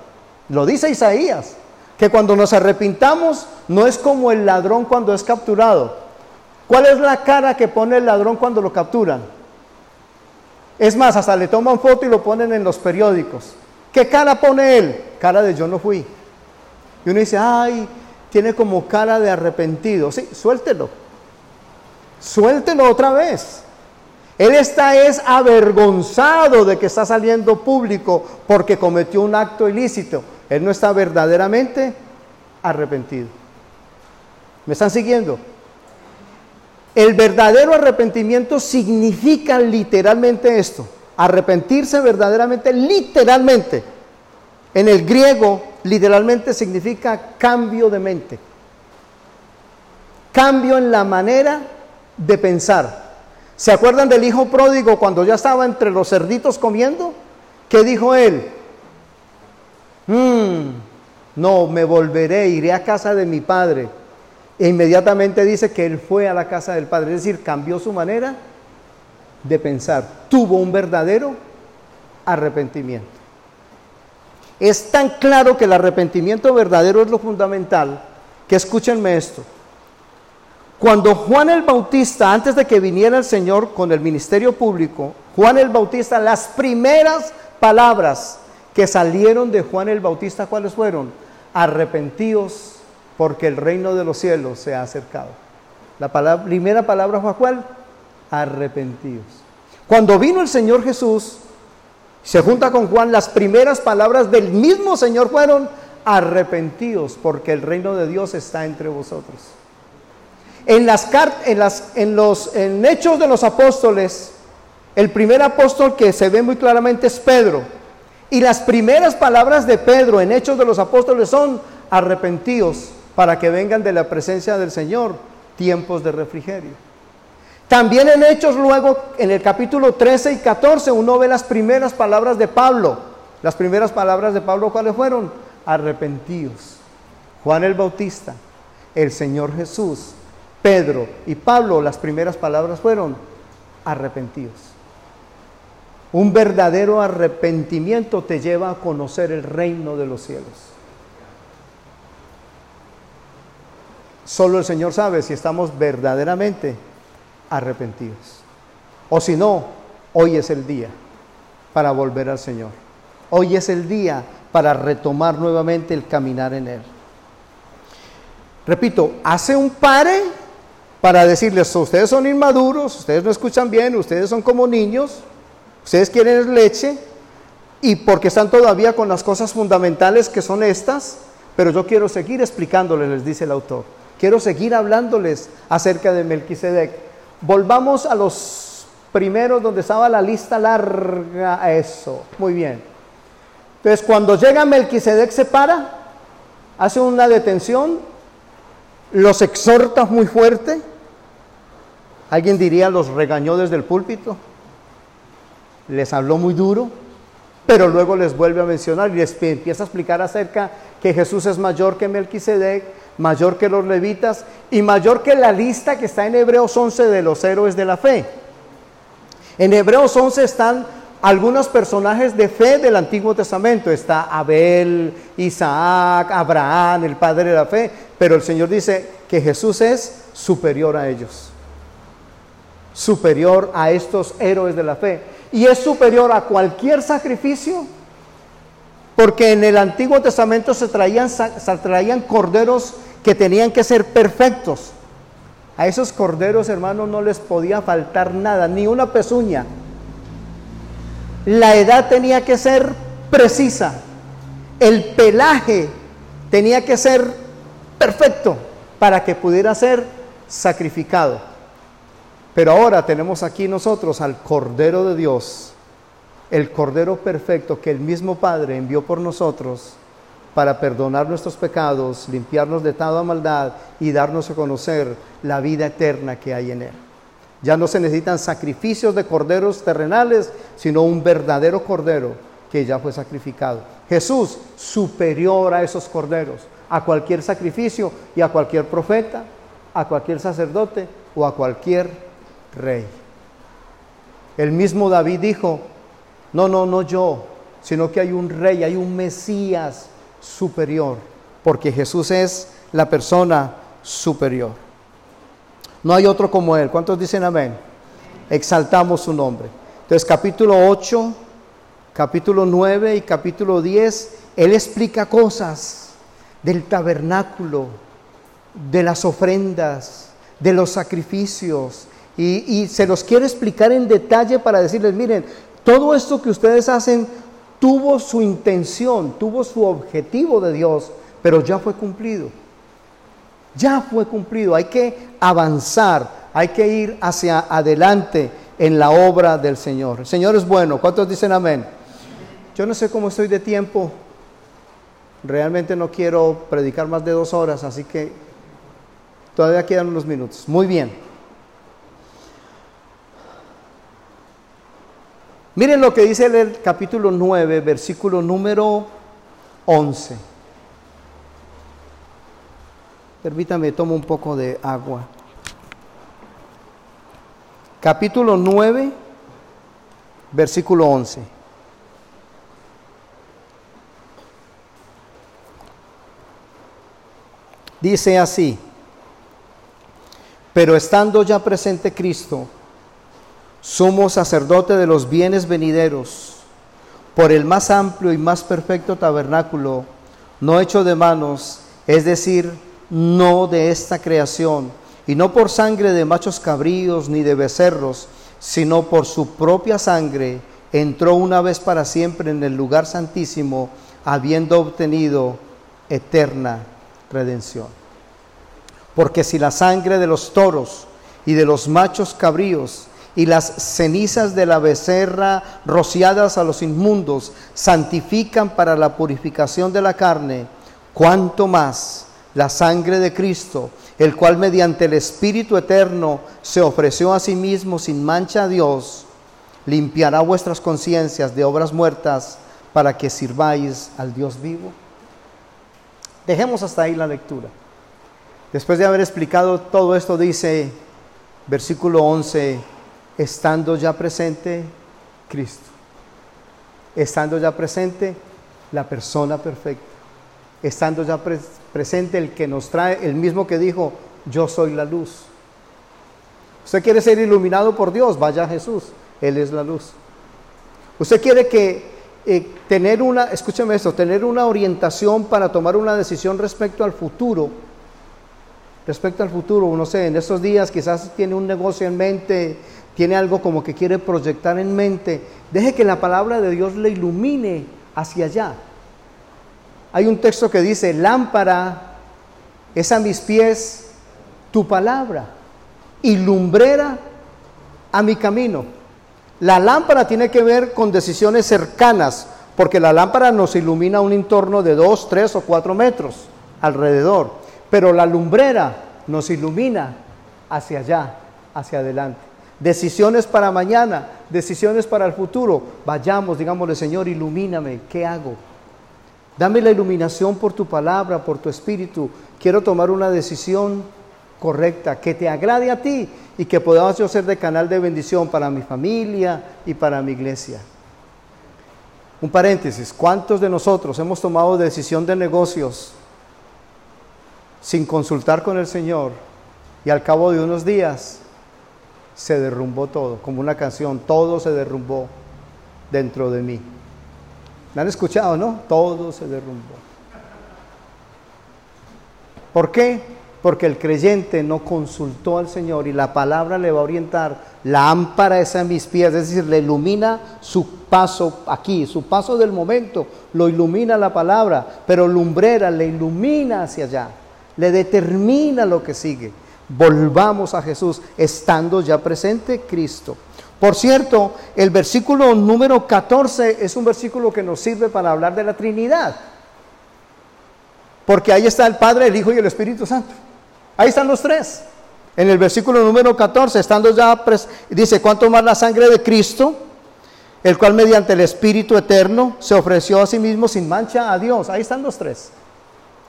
Lo dice Isaías, que cuando nos arrepintamos no es como el ladrón cuando es capturado. ¿Cuál es la cara que pone el ladrón cuando lo capturan? Es más, hasta le toman foto y lo ponen en los periódicos. ¿Qué cara pone él? Cara de yo no fui. Y uno dice, ay, tiene como cara de arrepentido. Sí, suéltelo. Suéltelo otra vez. Él está es avergonzado de que está saliendo público porque cometió un acto ilícito. Él no está verdaderamente arrepentido. ¿Me están siguiendo? El verdadero arrepentimiento significa literalmente esto. Arrepentirse verdaderamente, literalmente. En el griego, literalmente significa cambio de mente. Cambio en la manera de pensar. ¿Se acuerdan del hijo pródigo cuando ya estaba entre los cerditos comiendo? ¿Qué dijo él? Mm, no, me volveré, iré a casa de mi padre. E inmediatamente dice que él fue a la casa del padre, es decir, cambió su manera de pensar, tuvo un verdadero arrepentimiento. Es tan claro que el arrepentimiento verdadero es lo fundamental, que escúchenme esto. Cuando Juan el Bautista, antes de que viniera el Señor con el ministerio público, Juan el Bautista, las primeras palabras que salieron de Juan el Bautista, ¿cuáles fueron? Arrepentíos porque el reino de los cielos se ha acercado. La primera palabra fue cuál? arrepentidos. Cuando vino el Señor Jesús, se junta con Juan, las primeras palabras del mismo Señor fueron arrepentidos, porque el reino de Dios está entre vosotros. En, las, en, en los en hechos de los apóstoles, el primer apóstol que se ve muy claramente es Pedro. Y las primeras palabras de Pedro en hechos de los apóstoles son arrepentidos para que vengan de la presencia del Señor tiempos de refrigerio. También en Hechos luego, en el capítulo 13 y 14, uno ve las primeras palabras de Pablo. Las primeras palabras de Pablo, ¿cuáles fueron? Arrepentidos. Juan el Bautista, el Señor Jesús, Pedro y Pablo, las primeras palabras fueron arrepentidos. Un verdadero arrepentimiento te lleva a conocer el reino de los cielos. Solo el Señor sabe si estamos verdaderamente arrepentidos. O si no, hoy es el día para volver al Señor. Hoy es el día para retomar nuevamente el caminar en Él. Repito, hace un pare para decirles, ustedes son inmaduros, ustedes no escuchan bien, ustedes son como niños, ustedes quieren leche, y porque están todavía con las cosas fundamentales que son estas, pero yo quiero seguir explicándoles, les dice el autor. Quiero seguir hablándoles acerca de Melquisedec. Volvamos a los primeros donde estaba la lista larga. Eso, muy bien. Entonces, cuando llega Melquisedec se para, hace una detención, los exhorta muy fuerte. Alguien diría, los regañó desde el púlpito, les habló muy duro, pero luego les vuelve a mencionar y les empieza a explicar acerca que Jesús es mayor que Melquisedec, mayor que los levitas y mayor que la lista que está en Hebreos 11 de los héroes de la fe. En Hebreos 11 están algunos personajes de fe del Antiguo Testamento. Está Abel, Isaac, Abraham, el padre de la fe. Pero el Señor dice que Jesús es superior a ellos. Superior a estos héroes de la fe. Y es superior a cualquier sacrificio. Porque en el Antiguo Testamento se traían, se traían corderos que tenían que ser perfectos. A esos corderos, hermanos, no les podía faltar nada, ni una pezuña. La edad tenía que ser precisa. El pelaje tenía que ser perfecto para que pudiera ser sacrificado. Pero ahora tenemos aquí nosotros al Cordero de Dios, el Cordero perfecto que el mismo Padre envió por nosotros para perdonar nuestros pecados, limpiarnos de toda maldad y darnos a conocer la vida eterna que hay en Él. Ya no se necesitan sacrificios de corderos terrenales, sino un verdadero cordero que ya fue sacrificado. Jesús superior a esos corderos, a cualquier sacrificio y a cualquier profeta, a cualquier sacerdote o a cualquier rey. El mismo David dijo, no, no, no yo, sino que hay un rey, hay un Mesías superior, porque Jesús es la persona superior. No hay otro como Él. ¿Cuántos dicen amén? Exaltamos su nombre. Entonces capítulo 8, capítulo 9 y capítulo 10, Él explica cosas del tabernáculo, de las ofrendas, de los sacrificios, y, se los quiere explicar en detalle para decirles, miren, todo esto que ustedes hacen tuvo su intención, tuvo su objetivo de Dios, pero ya fue cumplido. Ya fue cumplido. Hay que avanzar, hay que ir hacia adelante en la obra del Señor. El Señor es bueno. ¿Cuántos dicen amén? Yo no sé cómo estoy de tiempo. Realmente no quiero predicar más de dos horas, así que todavía quedan unos minutos. Muy bien. Miren lo que dice el capítulo 9, versículo número 11. Permítame, tomo un poco de agua. Capítulo 9, versículo 11. Dice así, pero estando ya presente Cristo, somos sacerdote de los bienes venideros, por el más amplio y más perfecto tabernáculo, no hecho de manos, es decir, no de esta creación, y no por sangre de machos cabríos ni de becerros, sino por su propia sangre, entró una vez para siempre en el lugar santísimo, habiendo obtenido eterna redención. Porque si la sangre de los toros y de los machos cabríos y las cenizas de la becerra rociadas a los inmundos santifican para la purificación de la carne, cuanto más la sangre de Cristo, el cual mediante el Espíritu Eterno se ofreció a sí mismo sin mancha a Dios, limpiará vuestras conciencias de obras muertas para que sirváis al Dios vivo. Dejemos hasta ahí la lectura. Después de haber explicado todo esto, dice versículo 11, estando ya presente Cristo, estando ya presente la persona perfecta, estando ya presente el que nos trae, el mismo que dijo, yo soy la luz. Usted quiere ser iluminado por Dios, vaya Jesús, Él es la luz. Usted quiere que eh, tener una, escúcheme esto, tener una orientación para tomar una decisión respecto al futuro, respecto al futuro, no sé, en estos días quizás tiene un negocio en mente, tiene algo como que quiere proyectar en mente, deje que la palabra de Dios le ilumine hacia allá. Hay un texto que dice, lámpara es a mis pies tu palabra y lumbrera a mi camino. La lámpara tiene que ver con decisiones cercanas, porque la lámpara nos ilumina un entorno de dos, tres o cuatro metros alrededor, pero la lumbrera nos ilumina hacia allá, hacia adelante. Decisiones para mañana, decisiones para el futuro. Vayamos, digámosle, Señor, ilumíname, ¿qué hago? Dame la iluminación por tu palabra, por tu espíritu. Quiero tomar una decisión correcta, que te agrade a ti y que podamos yo ser de canal de bendición para mi familia y para mi iglesia. Un paréntesis, ¿cuántos de nosotros hemos tomado decisión de negocios sin consultar con el Señor y al cabo de unos días se derrumbó todo, como una canción, todo se derrumbó dentro de mí? ¿Me han escuchado, no? Todo se derrumbó. ¿Por qué? porque el creyente no consultó al Señor y la palabra le va a orientar. La ámpara es a mis pies, es decir, le ilumina su paso aquí, su paso del momento, lo ilumina la palabra, pero lumbrera le ilumina hacia allá, le determina lo que sigue. Volvamos a Jesús, estando ya presente Cristo. Por cierto, el versículo número 14 es un versículo que nos sirve para hablar de la Trinidad. Porque ahí está el Padre, el Hijo y el Espíritu Santo. Ahí están los tres. En el versículo número 14, estando ya, dice, ¿cuánto más la sangre de Cristo? El cual mediante el Espíritu Eterno se ofreció a sí mismo sin mancha a Dios. Ahí están los tres.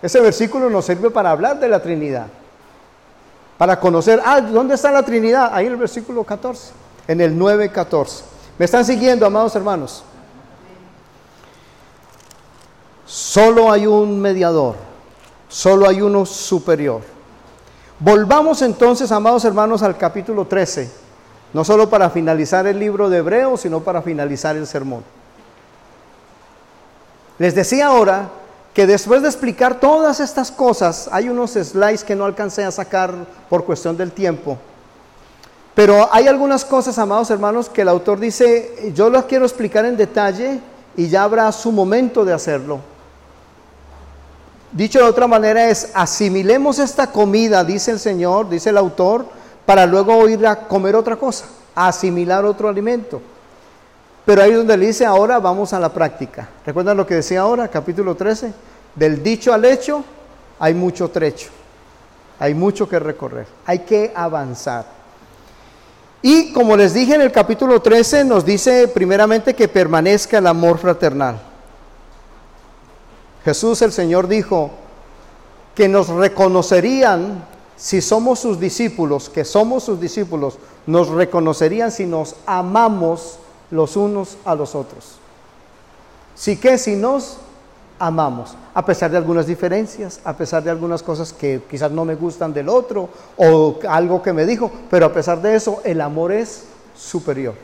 Ese versículo nos sirve para hablar de la Trinidad. Para conocer, ah, ¿dónde está la Trinidad? Ahí en el versículo 14, en el 9.14. ¿Me están siguiendo, amados hermanos? Solo hay un mediador, solo hay uno superior. Volvamos entonces, amados hermanos, al capítulo 13, no solo para finalizar el libro de Hebreos, sino para finalizar el sermón. Les decía ahora que después de explicar todas estas cosas, hay unos slides que no alcancé a sacar por cuestión del tiempo, pero hay algunas cosas, amados hermanos, que el autor dice, yo las quiero explicar en detalle y ya habrá su momento de hacerlo. Dicho de otra manera es, asimilemos esta comida, dice el Señor, dice el autor, para luego ir a comer otra cosa, asimilar otro alimento. Pero ahí es donde le dice, ahora vamos a la práctica. ¿Recuerdan lo que decía ahora, capítulo 13? Del dicho al hecho hay mucho trecho, hay mucho que recorrer, hay que avanzar. Y como les dije en el capítulo 13, nos dice primeramente que permanezca el amor fraternal. Jesús el Señor dijo que nos reconocerían si somos sus discípulos, que somos sus discípulos, nos reconocerían si nos amamos los unos a los otros. Si que si nos amamos, a pesar de algunas diferencias, a pesar de algunas cosas que quizás no me gustan del otro o algo que me dijo, pero a pesar de eso el amor es superior.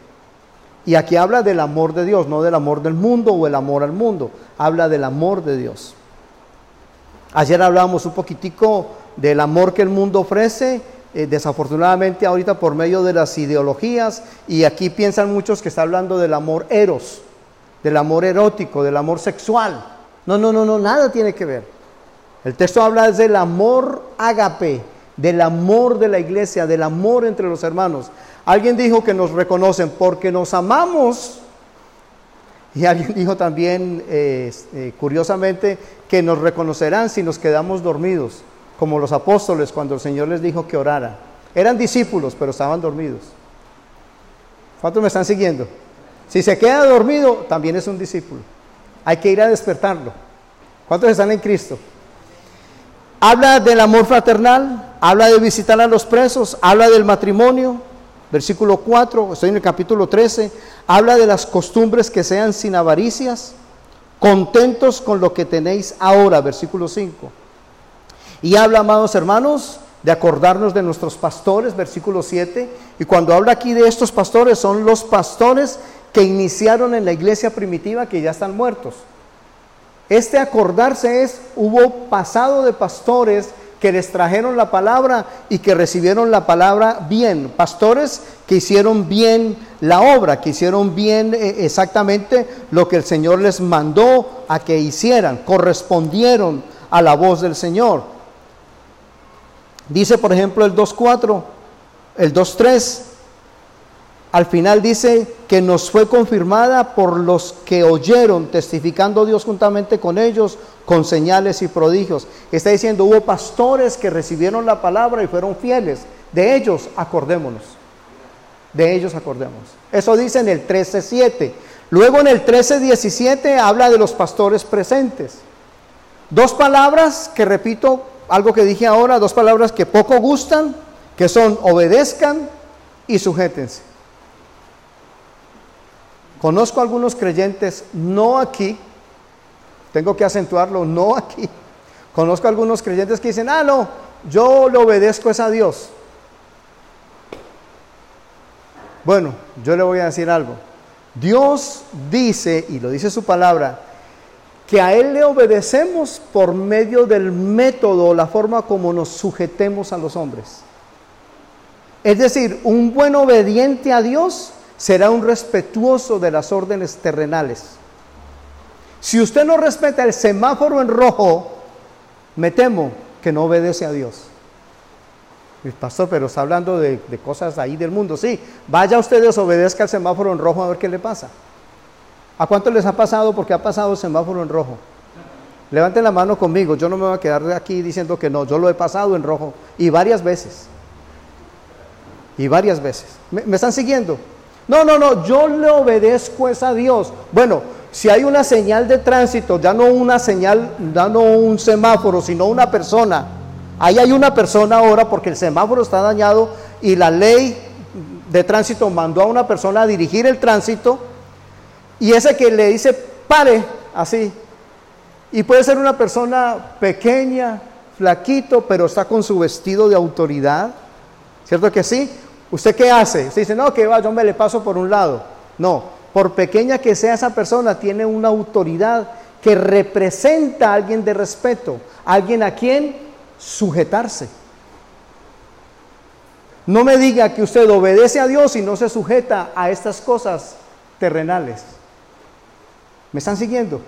Y aquí habla del amor de Dios, no del amor del mundo o el amor al mundo, habla del amor de Dios. Ayer hablábamos un poquitico del amor que el mundo ofrece eh, desafortunadamente ahorita por medio de las ideologías, y aquí piensan muchos que está hablando del amor eros, del amor erótico, del amor sexual. No, no, no, no, nada tiene que ver. El texto habla del amor ágape, del amor de la iglesia, del amor entre los hermanos. Alguien dijo que nos reconocen porque nos amamos. Y alguien dijo también, eh, eh, curiosamente, que nos reconocerán si nos quedamos dormidos como los apóstoles cuando el Señor les dijo que orara. Eran discípulos, pero estaban dormidos. ¿Cuántos me están siguiendo? Si se queda dormido, también es un discípulo. Hay que ir a despertarlo. ¿Cuántos están en Cristo? Habla del amor fraternal, habla de visitar a los presos, habla del matrimonio, versículo 4, estoy en el capítulo 13, habla de las costumbres que sean sin avaricias, contentos con lo que tenéis ahora, versículo 5. Y habla, amados hermanos, de acordarnos de nuestros pastores, versículo 7. Y cuando habla aquí de estos pastores, son los pastores que iniciaron en la iglesia primitiva que ya están muertos. Este acordarse es, hubo pasado de pastores que les trajeron la palabra y que recibieron la palabra bien. Pastores que hicieron bien la obra, que hicieron bien eh, exactamente lo que el Señor les mandó a que hicieran, correspondieron a la voz del Señor. Dice, por ejemplo, el 2.4, el 2.3, al final dice que nos fue confirmada por los que oyeron, testificando Dios juntamente con ellos, con señales y prodigios. Está diciendo, hubo pastores que recibieron la palabra y fueron fieles. De ellos acordémonos. De ellos acordemos. Eso dice en el 13.7. Luego en el 13.17 habla de los pastores presentes. Dos palabras que repito algo que dije ahora, dos palabras que poco gustan, que son obedezcan y sujétense. Conozco algunos creyentes, no aquí, tengo que acentuarlo, no aquí. Conozco algunos creyentes que dicen, ah, no, yo le obedezco es a Dios. Bueno, yo le voy a decir algo. Dios dice, y lo dice su palabra, que a Él le obedecemos por medio del método, la forma como nos sujetemos a los hombres. Es decir, un buen obediente a Dios será un respetuoso de las órdenes terrenales. Si usted no respeta el semáforo en rojo, me temo que no obedece a Dios. El pastor, pero está hablando de, de cosas ahí del mundo. Sí, vaya usted desobedezca el semáforo en rojo a ver qué le pasa. ¿A cuánto les ha pasado porque ha pasado semáforo en rojo? Levanten la mano conmigo, yo no me voy a quedar aquí diciendo que no, yo lo he pasado en rojo y varias veces. Y varias veces. ¿Me, están siguiendo? No, no, no, yo le obedezco es a Dios. Bueno, si hay una señal de tránsito, ya no una señal, ya no un semáforo, sino una persona. Ahí hay una persona ahora porque el semáforo está dañado y la ley de tránsito mandó a una persona a dirigir el tránsito y ese que le dice, pare, así. Y puede ser una persona pequeña, flaquito, pero está con su vestido de autoridad. ¿Cierto que sí? ¿Usted qué hace? Usted dice, no, que va, yo me le paso por un lado. No, por pequeña que sea esa persona, tiene una autoridad que representa a alguien de respeto, alguien a quien sujetarse. No me diga que usted obedece a Dios y no se sujeta a estas cosas terrenales. ¿Me están siguiendo?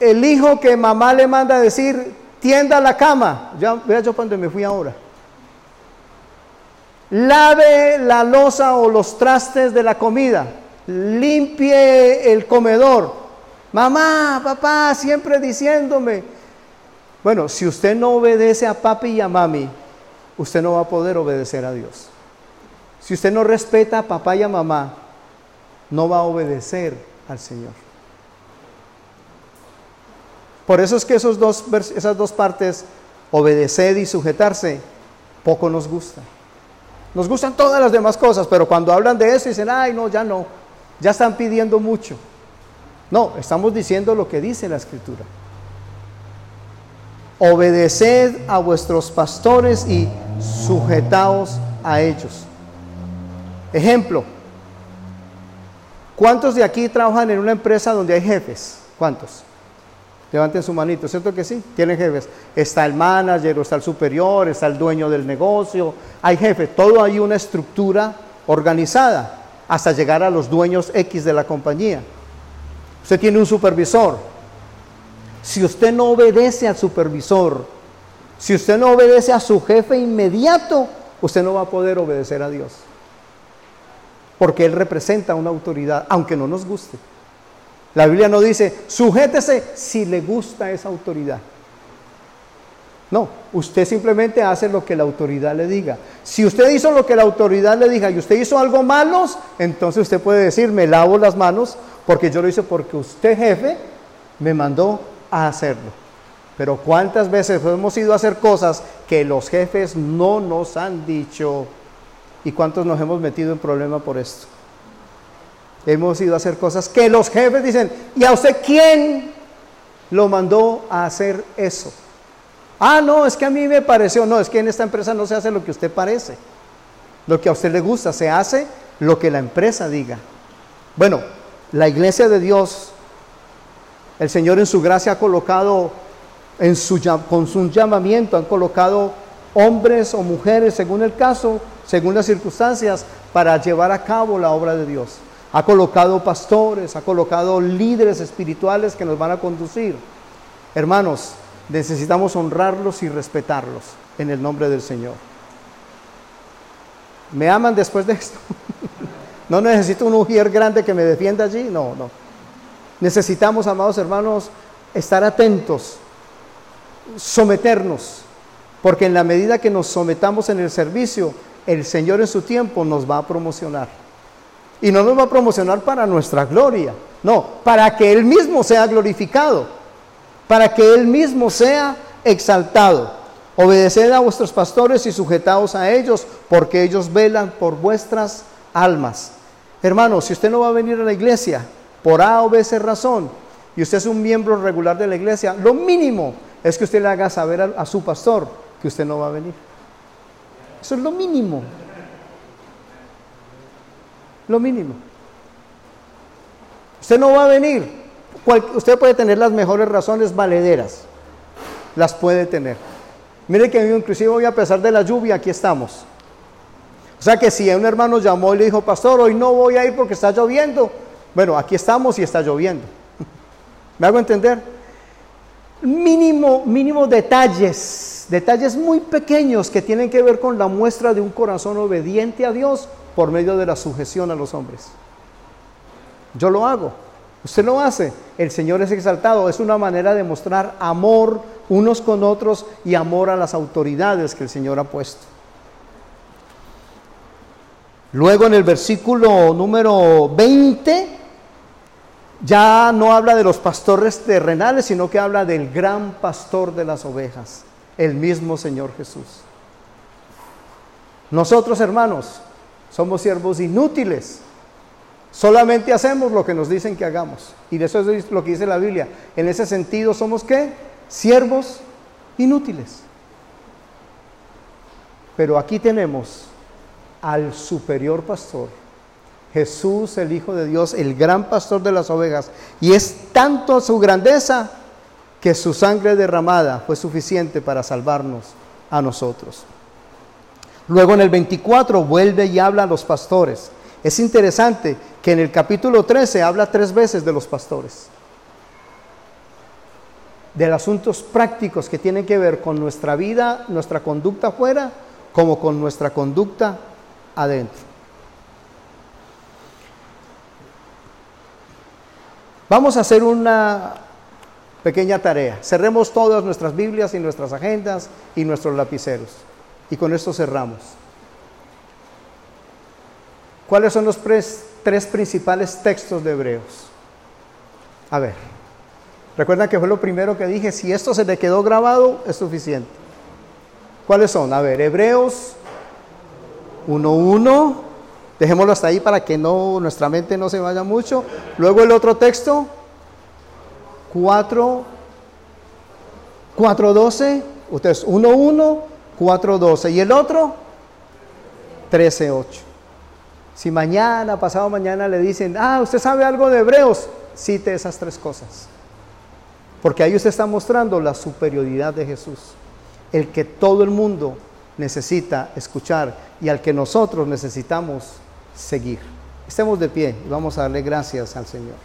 El hijo que mamá le manda a decir, tienda la cama. Ya, vea yo cuando me fui ahora. Lave la losa o los trastes de la comida. Limpie el comedor. Mamá, papá, siempre diciéndome. Bueno, si usted no obedece a papi y a mami, usted no va a poder obedecer a Dios. Si usted no respeta a papá y a mamá, no va a obedecer al Señor. Por eso es que esos dos, esas dos partes, obedecer y sujetarse, poco nos gusta. Nos gustan todas las demás cosas, pero cuando hablan de eso dicen, ay, no, ya no, ya están pidiendo mucho. No, estamos diciendo lo que dice la Escritura. Obedeced a vuestros pastores y sujetaos a ellos. Ejemplo, ¿Cuántos de aquí trabajan en una empresa donde hay jefes? ¿Cuántos? Levanten su manito, ¿cierto que sí? Tienen jefes. Está el manager, está el superior, está el dueño del negocio. Hay jefe, todo hay una estructura organizada hasta llegar a los dueños X de la compañía. Usted tiene un supervisor. Si usted no obedece al supervisor, si usted no obedece a su jefe inmediato, usted no va a poder obedecer a Dios. Porque Él representa una autoridad, aunque no nos guste. La Biblia no dice, sujétese si le gusta esa autoridad. No, usted simplemente hace lo que la autoridad le diga. Si usted hizo lo que la autoridad le diga y usted hizo algo malo, entonces usted puede decir, me lavo las manos porque yo lo hice porque usted jefe me mandó a hacerlo. Pero ¿cuántas veces hemos ido a hacer cosas que los jefes no nos han dicho? ¿Y cuántos nos hemos metido en problema por esto? Hemos ido a hacer cosas que los jefes dicen, ¿y a usted quién lo mandó a hacer eso? Ah, no, es que a mí me pareció, no, es que en esta empresa no se hace lo que usted parece, lo que a usted le gusta, se hace lo que la empresa diga. Bueno, la iglesia de Dios, el Señor en su gracia ha colocado, en su, con su llamamiento, han colocado hombres o mujeres, según el caso, según las circunstancias, para llevar a cabo la obra de Dios. Ha colocado pastores, ha colocado líderes espirituales que nos van a conducir. Hermanos, necesitamos honrarlos y respetarlos en el nombre del Señor. ¿Me aman después de esto? No necesito un ujier grande que me defienda allí, no, no. Necesitamos, amados hermanos, estar atentos, someternos, porque en la medida que nos sometamos en el servicio, el Señor en su tiempo nos va a promocionar. Y no nos va a promocionar para nuestra gloria, no, para que Él mismo sea glorificado, para que Él mismo sea exaltado. Obedeced a vuestros pastores y sujetaos a ellos, porque ellos velan por vuestras almas. Hermano, si usted no va a venir a la iglesia por A o B razón, y usted es un miembro regular de la iglesia, lo mínimo es que usted le haga saber a, su pastor que usted no va a venir. Eso es lo mínimo. Lo mínimo. Usted no va a venir. usted puede tener las mejores razones valederas. Las puede tener. Mire que inclusive hoy a pesar de la lluvia, aquí estamos. O sea que si un hermano llamó y le dijo, pastor, hoy no voy a ir porque está lloviendo. Bueno, aquí estamos y está lloviendo. ¿Me hago entender? Mínimo, mínimo detalles, detalles muy pequeños que tienen que ver con la muestra de un corazón obediente a Dios por medio de la sujeción a los hombres. Yo lo hago, usted lo hace, el Señor es exaltado, es una manera de mostrar amor unos con otros y amor a las autoridades que el Señor ha puesto. Luego en el versículo número 20 ya no habla de los pastores terrenales, sino que habla del gran pastor de las ovejas, el mismo Señor Jesús. Nosotros, hermanos, somos siervos inútiles. Solamente hacemos lo que nos dicen que hagamos. Y eso es lo que dice la Biblia. En ese sentido, ¿somos qué? Siervos inútiles. Pero aquí tenemos al superior pastor, Jesús el Hijo de Dios, el gran pastor de las ovejas. Y es tanto su grandeza que su sangre derramada fue suficiente para salvarnos a nosotros. Luego en el 24 vuelve y habla a los pastores. Es interesante que en el capítulo 13 habla tres veces de los pastores. De asuntos prácticos que tienen que ver con nuestra vida, nuestra conducta afuera, como con nuestra conducta adentro. Vamos a hacer una pequeña tarea. Cerremos todas nuestras Biblias y nuestras agendas y nuestros lapiceros. Y con esto cerramos. ¿Cuáles son los tres principales textos de Hebreos? A ver, recuerdan que fue lo primero que dije, si esto se le quedó grabado, es suficiente. ¿Cuáles son? A ver, Hebreos 1.1. Dejémoslo hasta ahí para que no, nuestra mente no se vaya mucho. Luego el otro texto, 4, 4.12. Ustedes 1.1, 4.12. Y el otro, 13.8. Si mañana, pasado mañana le dicen, ah, usted sabe algo de Hebreos, cite esas tres cosas. Porque ahí usted está mostrando la superioridad de Jesús, el que todo el mundo necesita escuchar y al que nosotros necesitamos seguir. Estemos de pie y vamos a darle gracias al Señor.